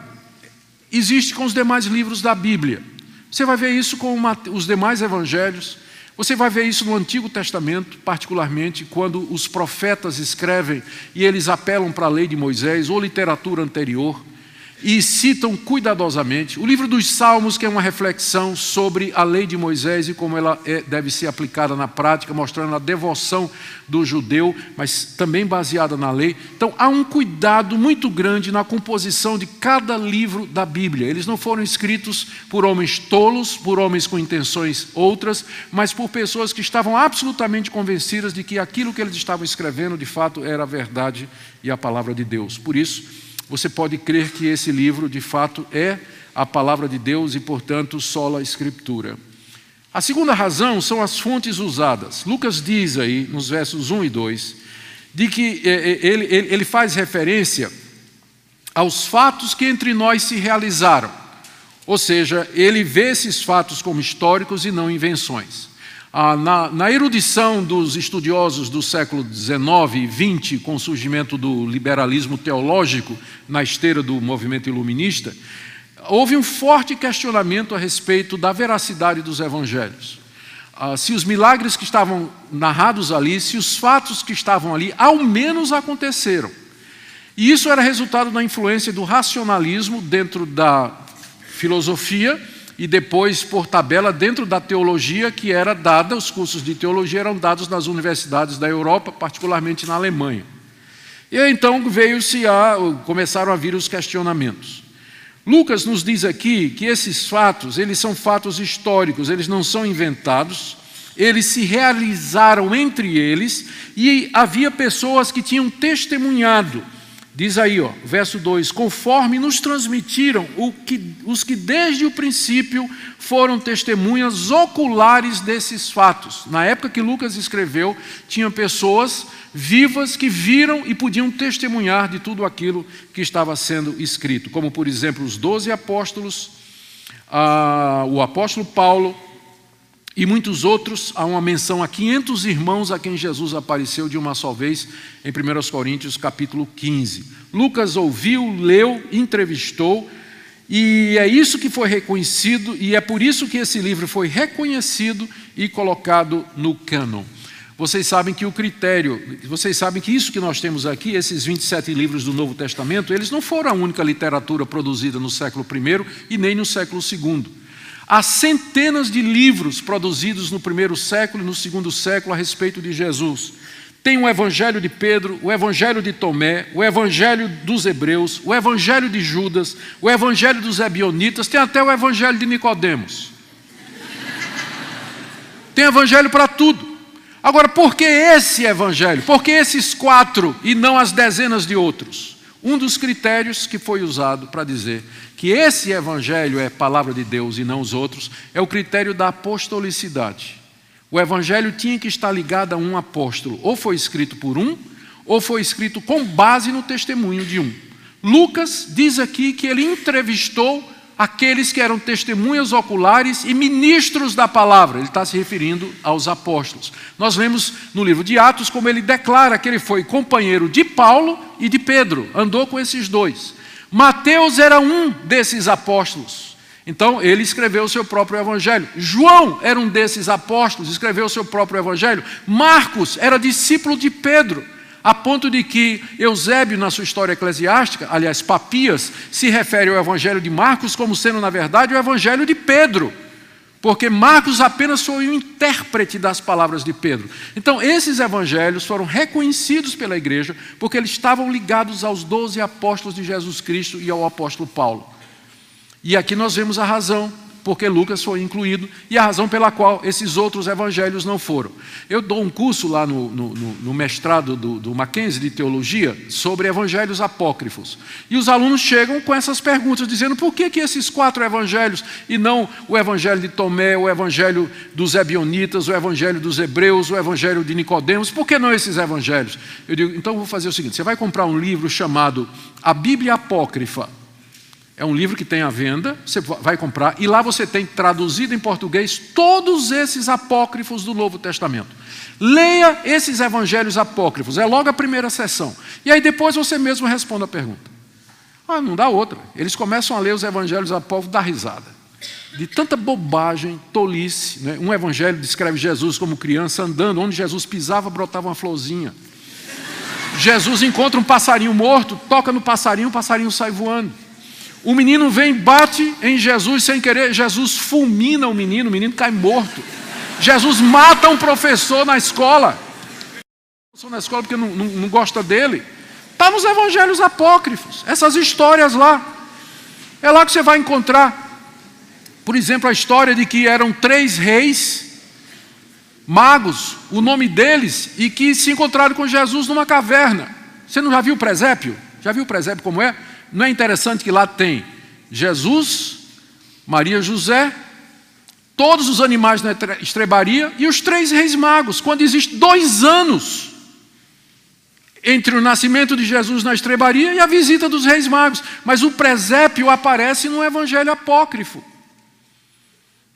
existe com os demais livros da Bíblia. Você vai ver isso com os demais evangelhos, você vai ver isso no Antigo Testamento, particularmente quando os profetas escrevem e eles apelam para a lei de Moisés ou literatura anterior e citam cuidadosamente. O livro dos Salmos, que é uma reflexão sobre a lei de Moisés e como ela é, deve ser aplicada na prática, mostrando a devoção do judeu, mas também baseada na lei. Então, há um cuidado muito grande na composição de cada livro da Bíblia. Eles não foram escritos por homens tolos, por homens com intenções outras, mas por pessoas que estavam absolutamente convencidas de que aquilo que eles estavam escrevendo, de fato, era a verdade e a palavra de Deus. Por isso, você pode crer que esse livro, de fato, é a palavra de Deus e, portanto, sola escritura. A segunda razão são as fontes usadas. Lucas diz aí, nos versos 1 e 2, de que é, é, ele, ele faz referência aos fatos que entre nós se realizaram. Ou seja, ele vê esses fatos como históricos e não invenções. Ah, na, na, erudição dos estudiosos do século XIX e XX, com o surgimento do liberalismo teológico na esteira do movimento iluminista, houve um forte questionamento a respeito da veracidade dos evangelhos. Ah, se os milagres que estavam narrados ali, se os fatos que estavam ali, ao menos aconteceram. E isso era resultado da influência do racionalismo dentro da filosofia e depois por tabela dentro da teologia que era dada, os cursos de teologia eram dados nas universidades da Europa, particularmente na Alemanha. E então veio-se a começaram a vir os questionamentos. Lucas nos diz aqui que esses fatos, eles são fatos históricos, eles não são inventados, eles se realizaram entre eles e havia pessoas que tinham testemunhado Diz aí, ó, verso 2: Conforme nos transmitiram que, os que desde o princípio foram testemunhas oculares desses fatos. Na época que Lucas escreveu, tinha pessoas vivas que viram e podiam testemunhar de tudo aquilo que estava sendo escrito, como por exemplo os doze apóstolos, ah, o apóstolo Paulo, e muitos outros, há uma menção a 500 irmãos a quem Jesus apareceu de uma só vez em 1 Coríntios capítulo 15. Lucas ouviu, leu, entrevistou, e é isso que foi reconhecido, e é por isso que esse livro foi reconhecido e colocado no cânon. Vocês sabem que o critério, vocês sabem que isso que nós temos aqui, esses 27 livros do Novo Testamento, eles não foram a única literatura produzida no século I e nem no século II. Há centenas de livros produzidos no primeiro século e no segundo século a respeito de Jesus. Tem o Evangelho de Pedro, o Evangelho de Tomé, o Evangelho dos Hebreus, o Evangelho de Judas, o Evangelho dos Ebionitas, tem até o Evangelho de Nicodemos. Tem Evangelho para tudo. Agora, por que esse Evangelho? Por que esses quatro e não as dezenas de outros? Um dos critérios que foi usado para dizer que esse evangelho é palavra de Deus e não os outros, é o critério da apostolicidade. O evangelho tinha que estar ligado a um apóstolo, ou foi escrito por um, ou foi escrito com base no testemunho de um. Lucas diz aqui que ele entrevistou aqueles que eram testemunhas oculares e ministros da palavra. Ele está se referindo aos apóstolos. Nós vemos no livro de Atos como ele declara que ele foi companheiro de Paulo e de Pedro, andou com esses dois. Mateus era um desses apóstolos. Então, ele escreveu o seu próprio evangelho. João era um desses apóstolos, escreveu o seu próprio evangelho. Marcos era discípulo de Pedro, a ponto de que Eusébio, na sua história eclesiástica, aliás, Papias, se refere ao evangelho de Marcos como sendo, na verdade, o evangelho de Pedro. Porque Marcos apenas foi o intérprete das palavras de Pedro. Então, esses evangelhos foram reconhecidos pela igreja, porque eles estavam ligados aos doze apóstolos de Jesus Cristo e ao apóstolo Paulo. E aqui nós vemos a razão porque Lucas foi incluído e a razão pela qual esses outros evangelhos não foram. Eu dou um curso lá no, no, no mestrado do, do Mackenzie de Teologia sobre evangelhos apócrifos. E os alunos chegam com essas perguntas, dizendo por que, que esses quatro evangelhos e não o evangelho de Tomé, o evangelho dos Ebionitas, o evangelho dos Hebreus, o evangelho de Nicodemos, por que não esses evangelhos? Eu digo, então vou fazer o seguinte: você vai comprar um livro chamado A Bíblia Apócrifa é um livro que tem à venda, você vai comprar, e lá você tem traduzido em português todos esses apócrifos do Novo Testamento. Leia esses evangelhos apócrifos, é logo a primeira sessão. E aí depois você mesmo responde a pergunta. Ah, não dá outra. Eles começam a ler os evangelhos apócrifos, dá risada. De tanta bobagem, tolice. Né? Um evangelho descreve Jesus como criança andando, onde Jesus pisava, brotava uma florzinha. Jesus encontra um passarinho morto, toca no passarinho, o passarinho sai voando. O menino vem, bate em Jesus sem querer, Jesus fulmina o menino, o menino cai morto. Jesus mata um professor na escola. Na escola porque não, não, não gosta dele. Está nos evangelhos apócrifos, essas histórias lá. É lá que você vai encontrar, por exemplo, a história de que eram três reis magos, o nome deles, e que se encontraram com Jesus numa caverna. Você não já viu o presépio? Já viu o presépio como é? Não é interessante que lá tem Jesus, Maria José, todos os animais na estrebaria e os três reis magos, quando existe dois anos entre o nascimento de Jesus na estrebaria e a visita dos reis magos. Mas o presépio aparece no evangelho apócrifo,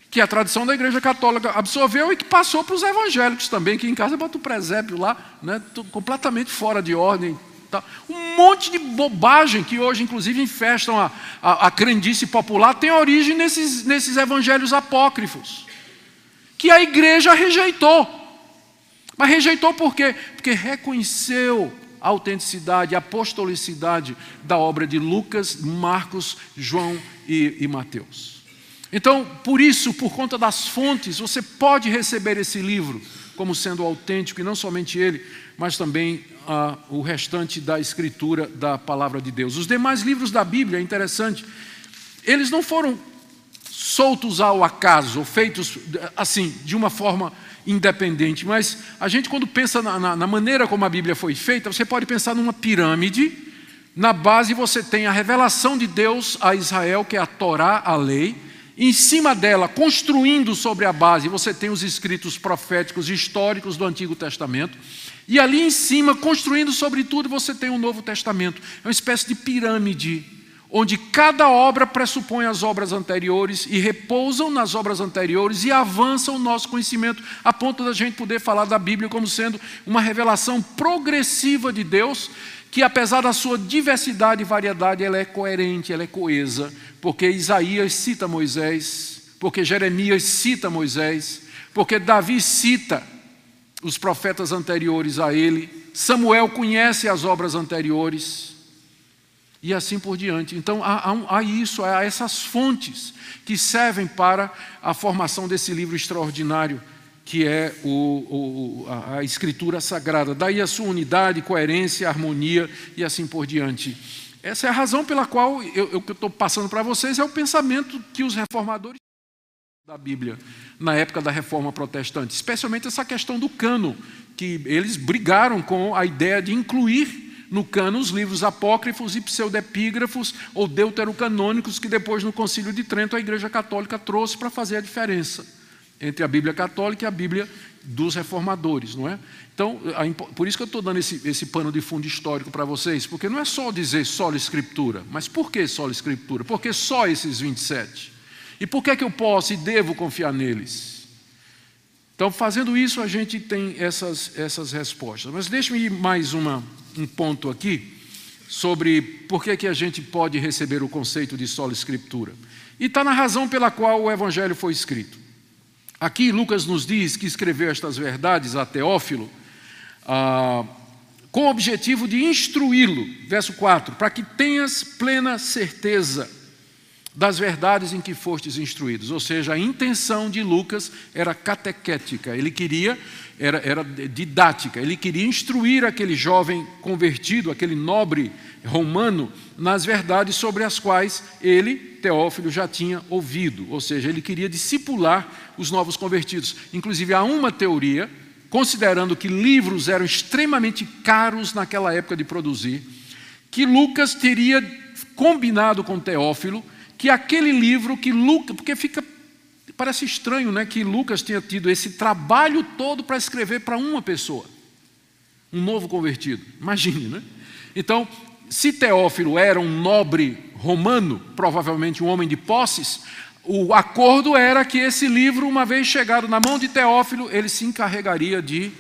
que a tradição da igreja católica absorveu e que passou para os evangélicos também, que em casa bota o presépio lá, né, completamente fora de ordem, Tá? Um monte de bobagem que hoje, inclusive, infestam a, a, a crendice popular, tem origem nesses, nesses evangelhos apócrifos, que a igreja rejeitou. Mas rejeitou por quê? Porque reconheceu a autenticidade, a apostolicidade da obra de Lucas, Marcos, João e, e Mateus. Então, por isso, por conta das fontes, você pode receber esse livro como sendo autêntico, e não somente ele, mas também o restante da escritura da palavra de Deus. Os demais livros da Bíblia, é interessante, eles não foram soltos ao acaso, ou feitos assim, de uma forma independente, mas a gente, quando pensa na, na, na maneira como a Bíblia foi feita, você pode pensar numa pirâmide. Na base você tem a revelação de Deus a Israel, que é a Torá, a lei. Em cima dela, construindo sobre a base, você tem os escritos proféticos históricos do Antigo Testamento. E ali em cima, construindo sobre tudo, você tem um Novo Testamento. É uma espécie de pirâmide, onde cada obra pressupõe as obras anteriores e repousam nas obras anteriores e avançam o nosso conhecimento, a ponto da gente poder falar da Bíblia como sendo uma revelação progressiva de Deus, que apesar da sua diversidade e variedade, ela é coerente, ela é coesa, porque Isaías cita Moisés, porque Jeremias cita Moisés, porque Davi cita os profetas anteriores a ele, Samuel conhece as obras anteriores, e assim por diante. Então há, há, há, isso, há essas fontes que servem para a formação desse livro extraordinário que é o, o, a, Escritura Sagrada. Daí a sua unidade, coerência, harmonia e assim por diante. Essa é a razão pela qual eu estou passando para vocês, é o pensamento que os reformadores da Bíblia na época da reforma protestante, especialmente essa questão do cano, que eles brigaram com a ideia de incluir no cano os livros apócrifos e pseudepígrafos ou deuterocanônicos que depois no Concílio de Trento a Igreja Católica trouxe para fazer a diferença entre a Bíblia católica e a Bíblia dos reformadores, não é? Então, por isso que eu estou dando esse, esse pano de fundo histórico para vocês, porque não é só dizer só escritura, mas por que só escritura? Por que só esses 27? E por que, é que eu posso e devo confiar neles? Então, fazendo isso, a gente tem essas, essas respostas. Mas deixe-me ir mais uma, um ponto aqui sobre por que, que a gente pode receber o conceito de sola escritura. E está na razão pela qual o Evangelho foi escrito. Aqui Lucas nos diz que escreveu estas verdades a Teófilo ah, com o objetivo de instruí-lo, verso 4, para que tenhas plena certeza das verdades em que fostes instruídos. Ou seja, a intenção de Lucas era catequética, ele queria, era, era didática, ele queria instruir aquele jovem convertido, aquele nobre romano, nas verdades sobre as quais ele, Teófilo, já tinha ouvido. Ou seja, ele queria discipular os novos convertidos. Inclusive, há uma teoria, considerando que livros eram extremamente caros naquela época de produzir, que Lucas teria combinado com Teófilo que aquele livro que Lucas, porque fica parece estranho, né, que Lucas tenha tido esse trabalho todo para escrever para uma pessoa, um novo convertido. Imagine, né? Então, se Teófilo era um nobre romano, provavelmente um homem de posses, o acordo era que esse livro, uma vez chegado na mão de Teófilo, ele se encarregaria de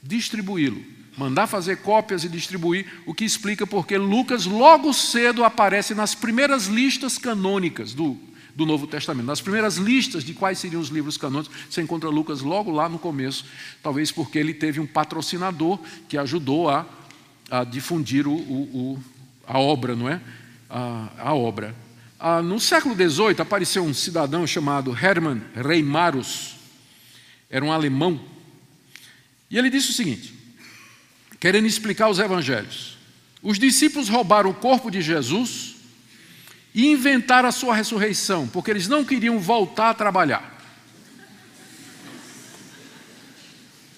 distribuí-lo mandar fazer cópias e distribuir, o que explica porque Lucas logo cedo aparece nas primeiras listas canônicas do, do Novo Testamento, nas primeiras listas de quais seriam os livros canônicos, você encontra Lucas logo lá no começo, talvez porque ele teve um patrocinador que ajudou a, a difundir o, o, o, a obra, não é? A, a obra. Ah, no século XVIII apareceu um cidadão chamado Hermann Reimarus, era um alemão, e ele disse o seguinte: querendo explicar os evangelhos. Os discípulos roubaram o corpo de Jesus e inventaram a sua ressurreição, porque eles não queriam voltar a trabalhar.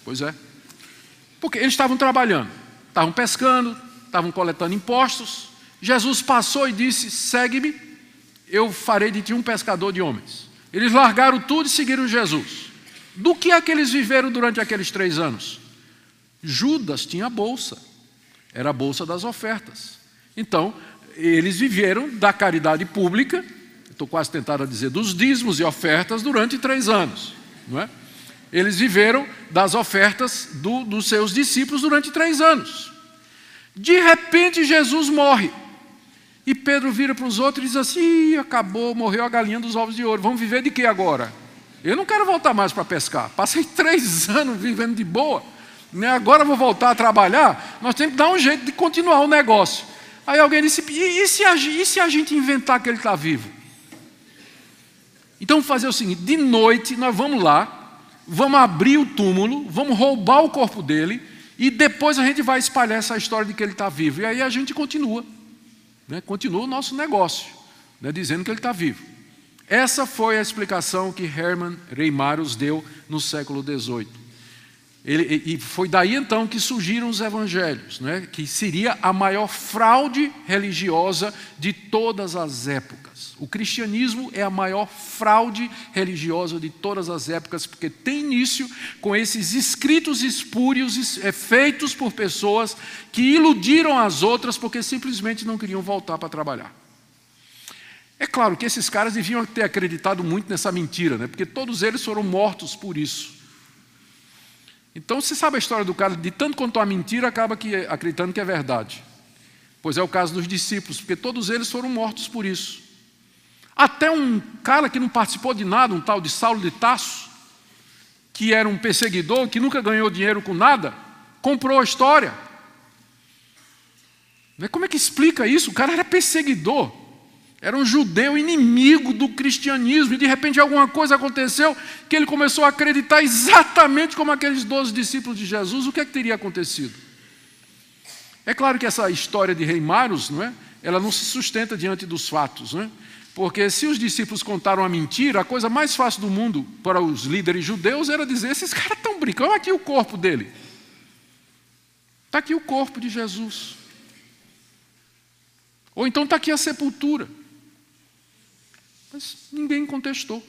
Pois é. Porque eles estavam trabalhando, estavam pescando, estavam coletando impostos. Jesus passou e disse: Segue-me, eu farei de ti um pescador de homens. Eles largaram tudo e seguiram Jesus. Do que é que eles viveram durante aqueles três anos? Judas tinha bolsa, era a bolsa das ofertas. Então, eles viveram da caridade pública, estou quase tentado a dizer, dos dízimos e ofertas durante três anos. Não é? Eles viveram das ofertas do, dos seus discípulos durante três anos. De repente, Jesus morre. E Pedro vira para os outros e diz assim: acabou, morreu a galinha dos ovos de ouro. Vamos viver de que agora? Eu não quero voltar mais para pescar. Passei três anos vivendo de boa agora vou voltar a trabalhar, nós temos que dar um jeito de continuar o negócio. Aí alguém disse: e, e, se, a, e se a gente inventar que ele está vivo? Então vamos fazer o seguinte: de noite nós vamos lá, vamos abrir o túmulo, vamos roubar o corpo dele, e depois a gente vai espalhar essa história de que ele está vivo. E aí a gente continua, né, continua o nosso negócio, né, dizendo que ele está vivo. Essa foi a explicação que Hermann Reimarus deu no século XVIII. Ele, e foi daí então que surgiram os evangelhos, né? que seria a maior fraude religiosa de todas as épocas. O cristianismo é a maior fraude religiosa de todas as épocas, porque tem início com esses escritos espúrios é, feitos por pessoas que iludiram as outras porque simplesmente não queriam voltar para trabalhar. É claro que esses caras deviam ter acreditado muito nessa mentira, né? porque todos eles foram mortos por isso. Então, você sabe a história do cara, de tanto contar a mentira, acaba que, acreditando que é verdade. Pois é o caso dos discípulos, porque todos eles foram mortos por isso. Até um cara que não participou de nada, um tal de Saulo de Tasso, que era um perseguidor, que nunca ganhou dinheiro com nada, comprou a história. Como é que explica isso? O cara era perseguidor. Era um judeu inimigo do cristianismo, e de repente alguma coisa aconteceu que ele começou a acreditar exatamente como aqueles doze discípulos de Jesus. O que é que teria acontecido? É claro que essa história de rei Maros, não é? ela não se sustenta diante dos fatos, não é? porque se os discípulos contaram a mentira, a coisa mais fácil do mundo para os líderes judeus era dizer: esses caras estão brincando, aqui o corpo dele. Está aqui o corpo de Jesus. Ou então está aqui a sepultura. Mas ninguém contestou.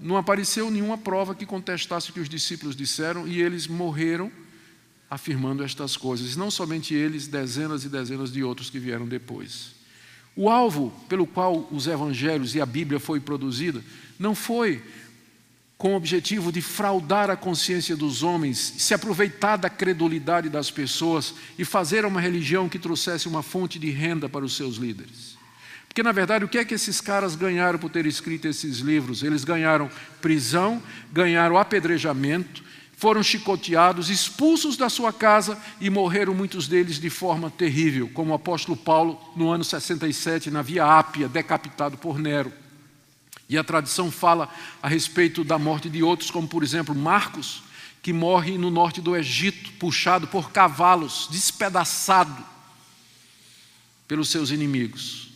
Não apareceu nenhuma prova que contestasse o que os discípulos disseram e eles morreram afirmando estas coisas. E não somente eles, dezenas e dezenas de outros que vieram depois. O alvo pelo qual os evangelhos e a Bíblia foi produzida não foi com o objetivo de fraudar a consciência dos homens, se aproveitar da credulidade das pessoas e fazer uma religião que trouxesse uma fonte de renda para os seus líderes. Porque, na verdade, o que é que esses caras ganharam por ter escrito esses livros? Eles ganharam prisão, ganharam apedrejamento, foram chicoteados, expulsos da sua casa e morreram muitos deles de forma terrível, como o apóstolo Paulo no ano 67, na Via Ápia, decapitado por Nero. E a tradição fala a respeito da morte de outros, como por exemplo Marcos, que morre no norte do Egito, puxado por cavalos, despedaçado pelos seus inimigos.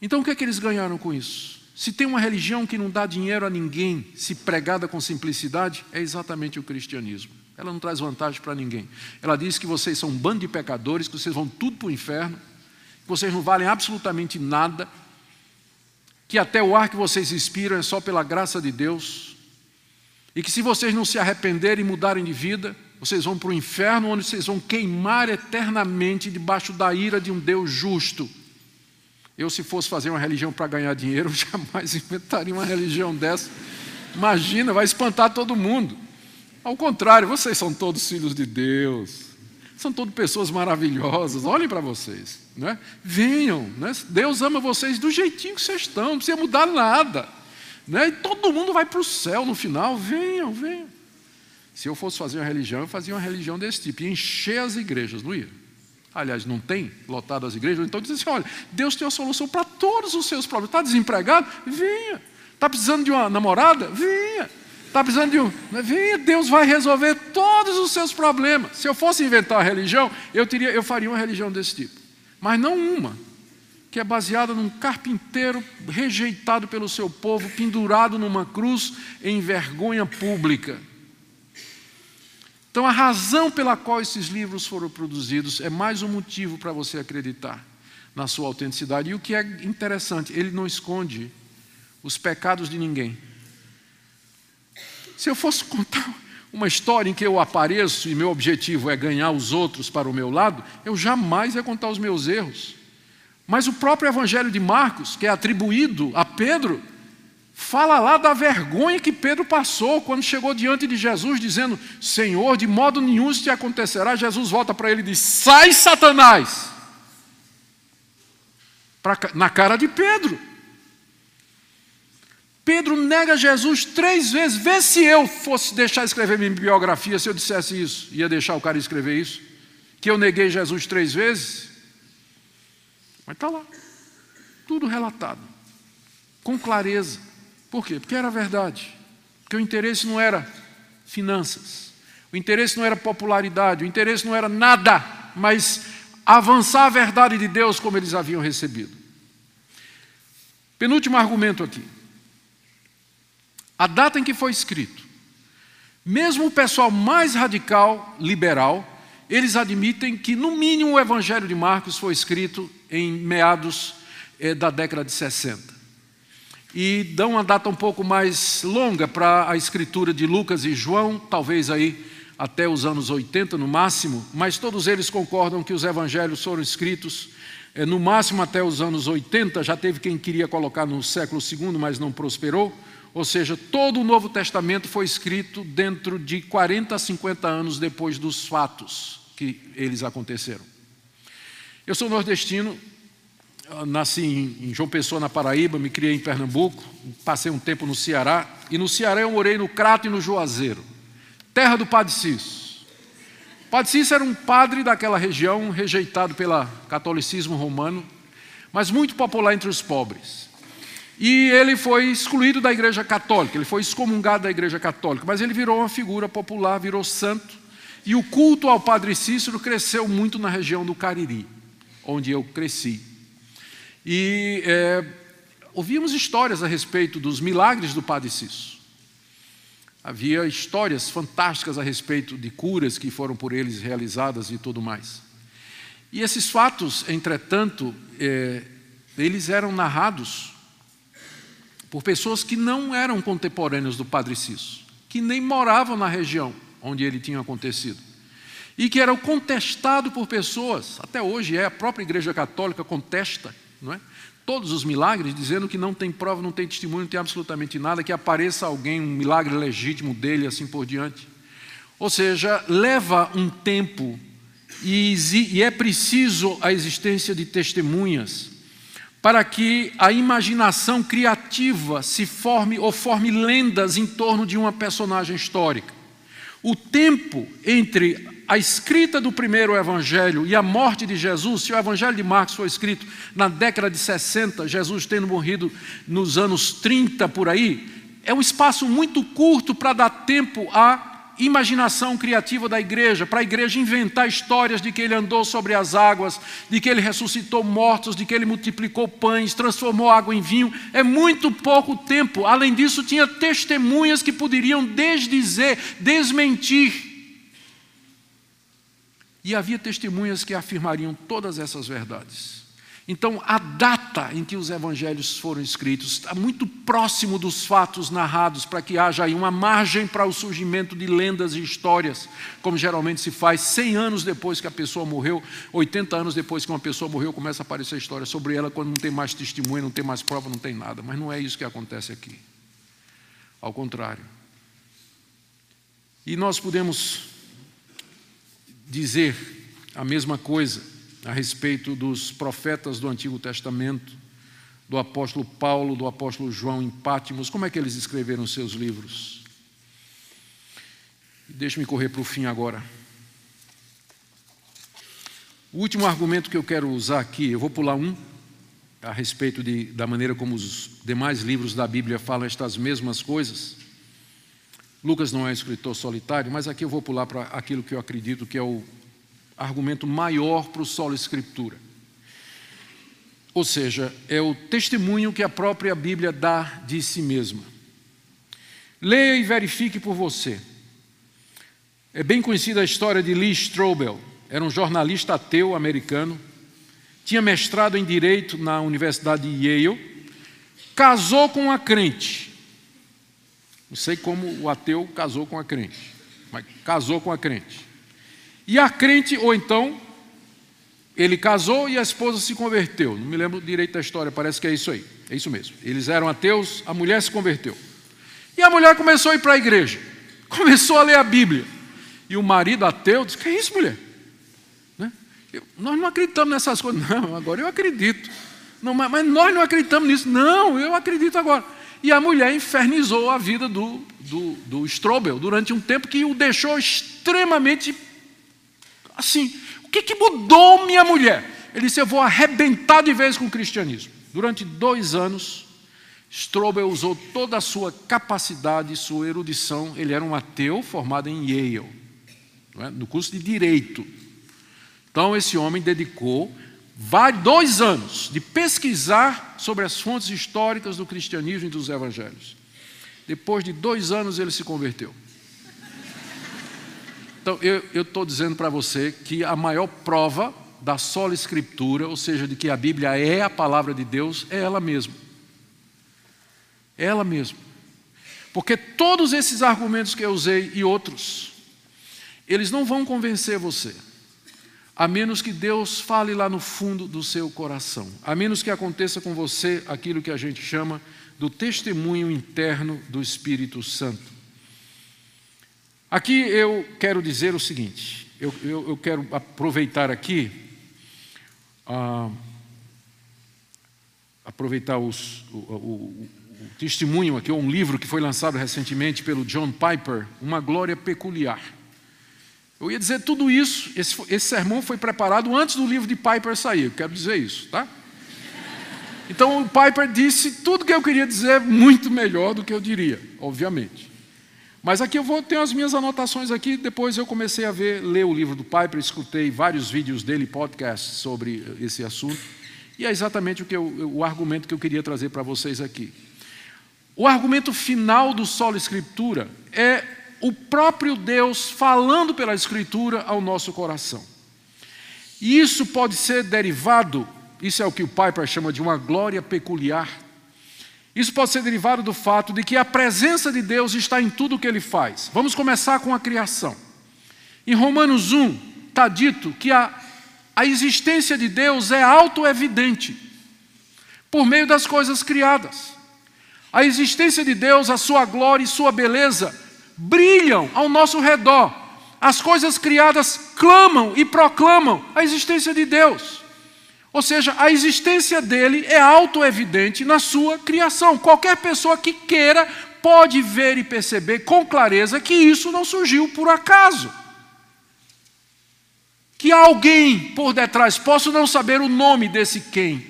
Então o que é que eles ganharam com isso? Se tem uma religião que não dá dinheiro a ninguém, se pregada com simplicidade, é exatamente o cristianismo. Ela não traz vantagem para ninguém. Ela diz que vocês são um bando de pecadores, que vocês vão tudo para o inferno, que vocês não valem absolutamente nada, que até o ar que vocês inspiram é só pela graça de Deus, e que se vocês não se arrependerem e mudarem de vida, vocês vão para o inferno, onde vocês vão queimar eternamente debaixo da ira de um Deus justo. Eu, se fosse fazer uma religião para ganhar dinheiro, jamais inventaria uma religião dessa. Imagina, vai espantar todo mundo. Ao contrário, vocês são todos filhos de Deus. São todas pessoas maravilhosas. Olhem para vocês. Né? Venham. Né? Deus ama vocês do jeitinho que vocês estão. Não precisa mudar nada. Né? E todo mundo vai para o céu no final. Venham, venham. Se eu fosse fazer uma religião, eu fazia uma religião desse tipo. E encher as igrejas, não ia? Aliás, não tem lotado as igrejas. Então diz assim: olha, Deus tem uma solução para todos os seus problemas. Está desempregado? Venha. Está precisando de uma namorada? Venha. Está precisando de um. Venha, Deus vai resolver todos os seus problemas. Se eu fosse inventar uma religião, eu, teria, eu faria uma religião desse tipo. Mas não uma, que é baseada num carpinteiro rejeitado pelo seu povo, pendurado numa cruz em vergonha pública. Então, a razão pela qual esses livros foram produzidos é mais um motivo para você acreditar na sua autenticidade. E o que é interessante, ele não esconde os pecados de ninguém. Se eu fosse contar uma história em que eu apareço e meu objetivo é ganhar os outros para o meu lado, eu jamais ia contar os meus erros. Mas o próprio Evangelho de Marcos, que é atribuído a Pedro, fala lá da vergonha que Pedro passou quando chegou diante de Jesus, dizendo: Senhor, de modo nenhum isso te acontecerá. Jesus volta para ele e diz: Sai, Satanás! Pra, na cara de Pedro. Pedro nega Jesus três vezes. Vê se eu fosse deixar escrever minha biografia, se eu dissesse isso, ia deixar o cara escrever isso. Que eu neguei Jesus três vezes. Mas está lá. Tudo relatado. Com clareza. Por quê? Porque era verdade. Porque o interesse não era finanças. O interesse não era popularidade. O interesse não era nada. Mas avançar a verdade de Deus como eles haviam recebido. Penúltimo argumento aqui a data em que foi escrito. Mesmo o pessoal mais radical, liberal, eles admitem que, no mínimo, o Evangelho de Marcos foi escrito em meados eh, da década de 60. E dão uma data um pouco mais longa para a escritura de Lucas e João, talvez aí até os anos 80 no máximo, mas todos eles concordam que os evangelhos foram escritos eh, no máximo até os anos 80, já teve quem queria colocar no século II, mas não prosperou. Ou seja, todo o Novo Testamento foi escrito dentro de 40 a 50 anos depois dos fatos que eles aconteceram. Eu sou nordestino, nasci em João Pessoa, na Paraíba, me criei em Pernambuco, passei um tempo no Ceará, e no Ceará eu morei no Crato e no Juazeiro, terra do Padre Cício. Padre Cício era um padre daquela região, rejeitado pelo catolicismo romano, mas muito popular entre os pobres. E ele foi excluído da Igreja Católica, ele foi excomungado da Igreja Católica, mas ele virou uma figura popular, virou santo. E o culto ao Padre Cícero cresceu muito na região do Cariri, onde eu cresci. E é, ouvimos histórias a respeito dos milagres do Padre Cícero. Havia histórias fantásticas a respeito de curas que foram por eles realizadas e tudo mais. E esses fatos, entretanto, é, eles eram narrados por pessoas que não eram contemporâneos do Padre Cício, que nem moravam na região onde ele tinha acontecido, e que eram contestados por pessoas, até hoje é, a própria Igreja Católica contesta, não é? Todos os milagres, dizendo que não tem prova, não tem testemunho, não tem absolutamente nada, que apareça alguém, um milagre legítimo dele, assim por diante. Ou seja, leva um tempo e é preciso a existência de testemunhas para que a imaginação criativa se forme ou forme lendas em torno de uma personagem histórica. O tempo entre a escrita do primeiro evangelho e a morte de Jesus, se o evangelho de Marcos foi escrito na década de 60, Jesus tendo morrido nos anos 30 por aí, é um espaço muito curto para dar tempo à imaginação criativa da igreja, para a igreja inventar histórias de que ele andou sobre as águas, de que ele ressuscitou mortos, de que ele multiplicou pães, transformou água em vinho. É muito pouco tempo. Além disso, tinha testemunhas que poderiam desdizer, desmentir. E havia testemunhas que afirmariam todas essas verdades. Então, a data em que os evangelhos foram escritos está muito próximo dos fatos narrados, para que haja aí uma margem para o surgimento de lendas e histórias, como geralmente se faz 100 anos depois que a pessoa morreu, 80 anos depois que uma pessoa morreu, começa a aparecer história sobre ela quando não tem mais testemunha, não tem mais prova, não tem nada. Mas não é isso que acontece aqui. Ao contrário. E nós podemos dizer a mesma coisa a respeito dos profetas do Antigo Testamento, do apóstolo Paulo, do apóstolo João em Pátimos, como é que eles escreveram seus livros? Deixe-me correr para o fim agora. O último argumento que eu quero usar aqui, eu vou pular um, a respeito de, da maneira como os demais livros da Bíblia falam estas mesmas coisas. Lucas não é um escritor solitário, mas aqui eu vou pular para aquilo que eu acredito que é o argumento maior para o solo escritura. Ou seja, é o testemunho que a própria Bíblia dá de si mesma. Leia e verifique por você. É bem conhecida a história de Lee Strobel, era um jornalista ateu americano, tinha mestrado em direito na Universidade de Yale, casou com uma crente. Não sei como o ateu casou com a crente, mas casou com a crente. E a crente, ou então, ele casou e a esposa se converteu. Não me lembro direito da história, parece que é isso aí. É isso mesmo. Eles eram ateus, a mulher se converteu. E a mulher começou a ir para a igreja, começou a ler a Bíblia. E o marido ateu disse: Que é isso, mulher? Né? Eu, nós não acreditamos nessas coisas. Não, agora eu acredito. Não, mas, mas, nós não acreditamos nisso. Não, eu acredito agora. E a mulher infernizou a vida do, do, do Strobel durante um tempo que o deixou extremamente assim, o que, que mudou minha mulher? Ele disse: Eu vou arrebentar de vez com o cristianismo. Durante dois anos, Strobel usou toda a sua capacidade, sua erudição. Ele era um ateu formado em Yale, é? no curso de direito. Então, esse homem dedicou dois anos de pesquisar sobre as fontes históricas do cristianismo e dos evangelhos. Depois de dois anos, ele se converteu. Então, eu estou dizendo para você que a maior prova da sola escritura, ou seja, de que a Bíblia é a palavra de Deus, é ela mesma. É ela mesma. Porque todos esses argumentos que eu usei e outros, eles não vão convencer você, a menos que Deus fale lá no fundo do seu coração, a menos que aconteça com você aquilo que a gente chama do testemunho interno do Espírito Santo. Aqui eu quero dizer o seguinte: eu, eu, eu quero aproveitar aqui, ah, aproveitar os, o, o, o, testemunho aqui, um livro que foi lançado recentemente pelo John Piper, Uma Glória Peculiar. Eu ia dizer tudo isso, esse, esse sermão foi preparado antes do livro de Piper sair, eu quero dizer isso, tá? Então o Piper disse tudo que eu queria dizer muito melhor do que eu diria, obviamente. Mas aqui eu vou ter as minhas anotações aqui, depois eu comecei a ver, ler o livro do Piper, escutei vários vídeos dele, podcasts sobre esse assunto, e é exatamente o, que eu, o argumento que eu queria trazer para vocês aqui. O argumento final do solo escritura é o próprio Deus falando pela escritura ao nosso coração. E isso pode ser derivado, isso é o que o Piper chama de uma glória peculiar isso pode ser derivado do fato de que a presença de Deus está em tudo o que ele faz. Vamos começar com a criação. Em Romanos 1, está dito que a, a existência de Deus é auto-evidente por meio das coisas criadas. A existência de Deus, a sua glória e sua beleza brilham ao nosso redor. As coisas criadas clamam e proclamam a existência de Deus. Ou seja, a existência dele é auto-evidente na sua criação. Qualquer pessoa que queira pode ver e perceber com clareza que isso não surgiu por acaso. que alguém por detrás. Posso não saber o nome desse quem,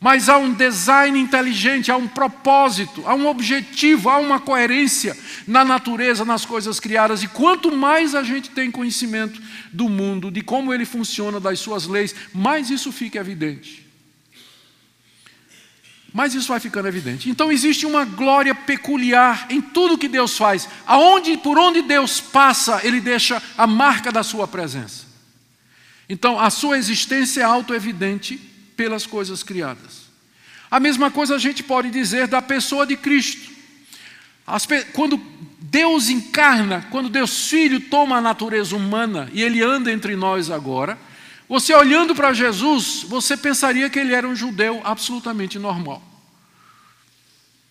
mas há um design inteligente, há um propósito, há um objetivo, há uma coerência na natureza, nas coisas criadas. E quanto mais a gente tem conhecimento do mundo, de como ele funciona, das suas leis, mais isso fica evidente. Mais isso vai ficando evidente. Então existe uma glória peculiar em tudo que Deus faz. Aonde, por onde Deus passa, ele deixa a marca da sua presença. Então, a sua existência é auto-evidente pelas coisas criadas. A mesma coisa a gente pode dizer da pessoa de Cristo. Quando Deus encarna, quando Deus Filho toma a natureza humana e ele anda entre nós agora, você olhando para Jesus, você pensaria que ele era um judeu absolutamente normal.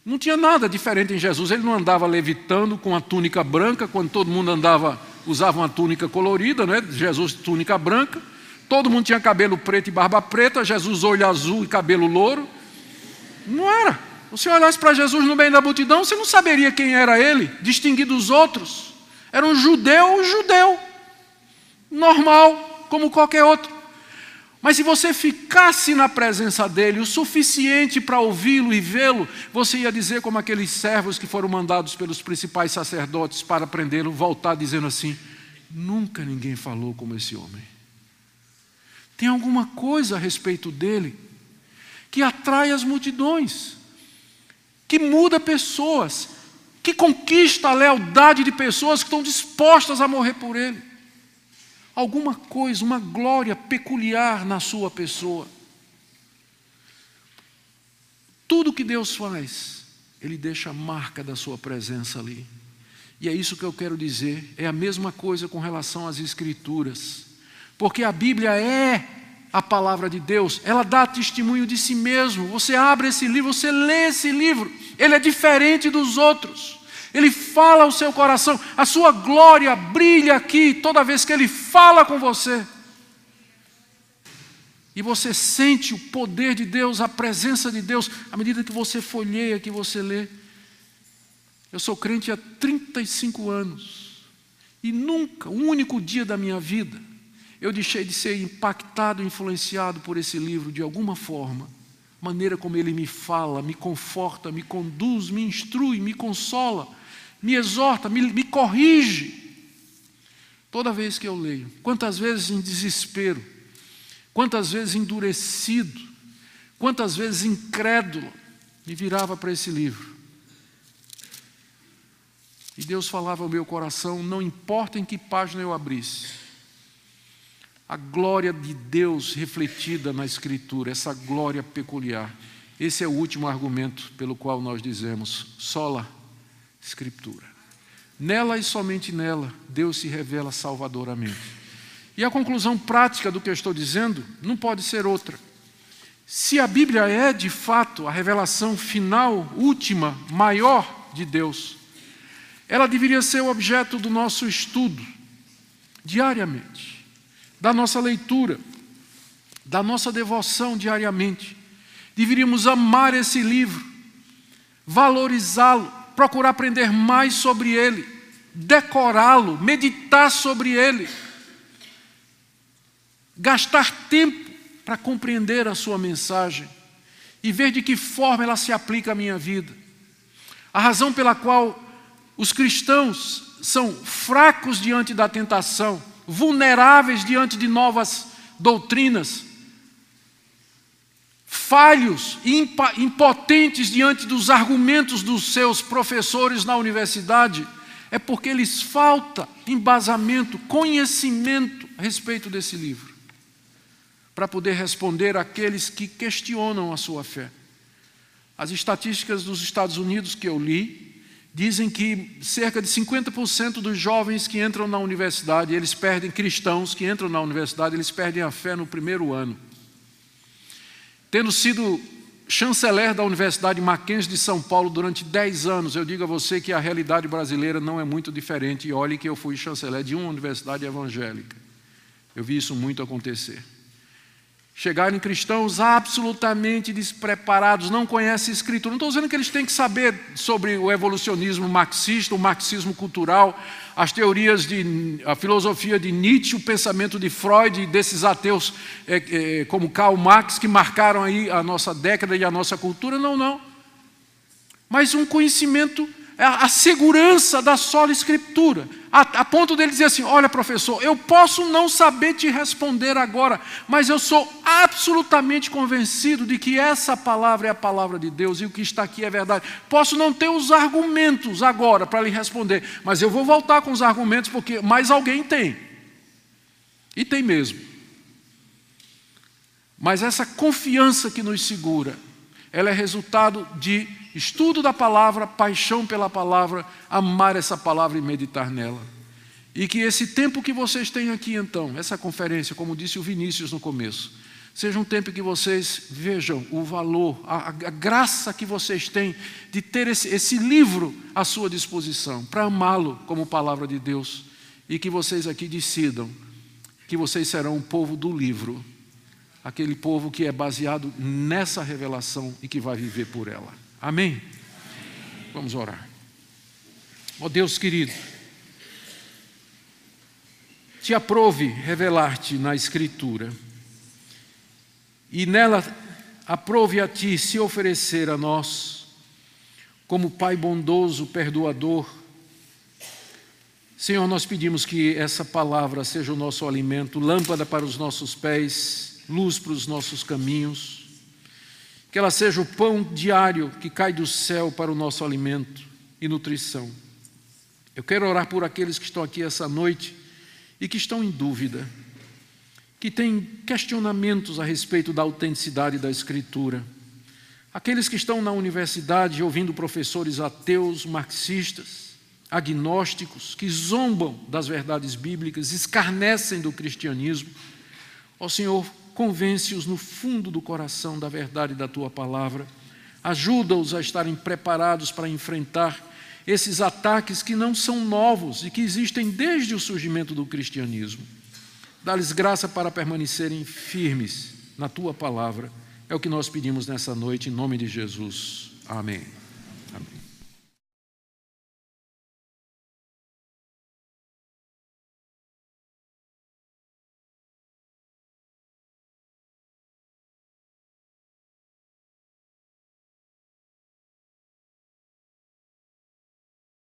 Não tinha nada diferente em Jesus. Ele não andava levitando com a túnica branca, quando todo mundo andava, usava uma túnica colorida, né? Jesus túnica branca. Todo mundo tinha cabelo preto e barba preta, Jesus olho azul e cabelo louro. Não era. Se você olhasse para Jesus no meio da multidão, você não saberia quem era ele, distinguir dos outros. Era um judeu, um judeu. Normal, como qualquer outro. Mas se você ficasse na presença dele o suficiente para ouvi-lo e vê-lo, você ia dizer como aqueles servos que foram mandados pelos principais sacerdotes para prendê-lo, voltar dizendo assim: nunca ninguém falou como esse homem. Tem alguma coisa a respeito dele que atrai as multidões, que muda pessoas, que conquista a lealdade de pessoas que estão dispostas a morrer por ele. Alguma coisa, uma glória peculiar na sua pessoa. Tudo que Deus faz, Ele deixa a marca da sua presença ali. E é isso que eu quero dizer. É a mesma coisa com relação às Escrituras. Porque a Bíblia é a palavra de Deus, ela dá testemunho de si mesmo. Você abre esse livro, você lê esse livro, ele é diferente dos outros. Ele fala ao seu coração, a sua glória brilha aqui toda vez que ele fala com você. E você sente o poder de Deus, a presença de Deus, à medida que você folheia, que você lê. Eu sou crente há 35 anos. E nunca, um único dia da minha vida, eu deixei de ser impactado, influenciado por esse livro de alguma forma. Maneira como ele me fala, me conforta, me conduz, me instrui, me consola, me exorta, me, me corrige. Toda vez que eu leio, quantas vezes em desespero, quantas vezes endurecido, quantas vezes incrédulo, me virava para esse livro. E Deus falava ao meu coração: não importa em que página eu abrisse, a glória de Deus refletida na Escritura, essa glória peculiar. Esse é o último argumento pelo qual nós dizemos: sola Escritura. Nela e somente nela, Deus se revela salvadoramente. E a conclusão prática do que eu estou dizendo não pode ser outra. Se a Bíblia é, de fato, a revelação final, última, maior de Deus, ela deveria ser o objeto do nosso estudo diariamente da nossa leitura, da nossa devoção diariamente. Deveríamos amar esse livro, valorizá-lo, procurar aprender mais sobre ele, decorá-lo, meditar sobre ele, gastar tempo para compreender a sua mensagem e ver de que forma ela se aplica à minha vida. A razão pela qual os cristãos são fracos diante da tentação vulneráveis diante de novas doutrinas, falhos impotentes diante dos argumentos dos seus professores na universidade, é porque lhes falta embasamento, conhecimento a respeito desse livro, para poder responder àqueles que questionam a sua fé. As estatísticas dos Estados Unidos que eu li Dizem que cerca de 50% dos jovens que entram na universidade, eles perdem, cristãos que entram na universidade, eles perdem a fé no primeiro ano. Tendo sido chanceler da Universidade Mackenzie de São Paulo durante 10 anos, eu digo a você que a realidade brasileira não é muito diferente. E olhe que eu fui chanceler de uma universidade evangélica. Eu vi isso muito acontecer. Chegarem cristãos absolutamente despreparados, não conhecem escritura. Não estou dizendo que eles têm que saber sobre o evolucionismo marxista, o marxismo cultural, as teorias de a filosofia de Nietzsche, o pensamento de Freud, desses ateus é, é, como Karl Marx que marcaram aí a nossa década e a nossa cultura. Não, não. Mas um conhecimento é a segurança da sola escritura, a, a, ponto dele dizer assim: Olha, professor, eu posso não saber te responder agora, mas eu sou absolutamente convencido de que essa palavra é a palavra de Deus e o que está aqui é verdade. Posso não ter os argumentos agora para lhe responder, mas eu vou voltar com os argumentos porque mais alguém tem. E tem mesmo. Mas essa confiança que nos segura, ela é resultado de estudo da palavra, paixão pela palavra, amar essa palavra e meditar nela. E que esse tempo que vocês têm aqui, então, essa conferência, como disse o Vinícius no começo, seja um tempo que vocês vejam o valor, a, a graça que vocês têm de ter esse, esse livro à sua disposição, para amá-lo como palavra de Deus, e que vocês aqui decidam que vocês serão o povo do livro, aquele povo que é baseado nessa revelação e que vai viver por ela. Amém? Amém. Vamos orar. Ó oh Deus querido, te aprove revelar-te na Escritura, e nela aprove a ti se oferecer a nós, como Pai bondoso, perdoador. Senhor, nós pedimos que essa palavra seja o nosso alimento, lâmpada para os nossos pés, luz para os nossos caminhos que ela seja o pão diário que cai do céu para o nosso alimento e nutrição. Eu quero orar por aqueles que estão aqui essa noite e que estão em dúvida, que têm questionamentos a respeito da autenticidade da Escritura. Aqueles que estão na universidade ouvindo professores ateus, marxistas, agnósticos, que zombam das verdades bíblicas, escarnecem do cristianismo. Ó Senhor, Convence-os no fundo do coração da verdade da tua palavra. Ajuda-os a estarem preparados para enfrentar esses ataques que não são novos e que existem desde o surgimento do cristianismo. Dá-lhes graça para permanecerem firmes na tua palavra. É o que nós pedimos nessa noite, em nome de Jesus. Amém.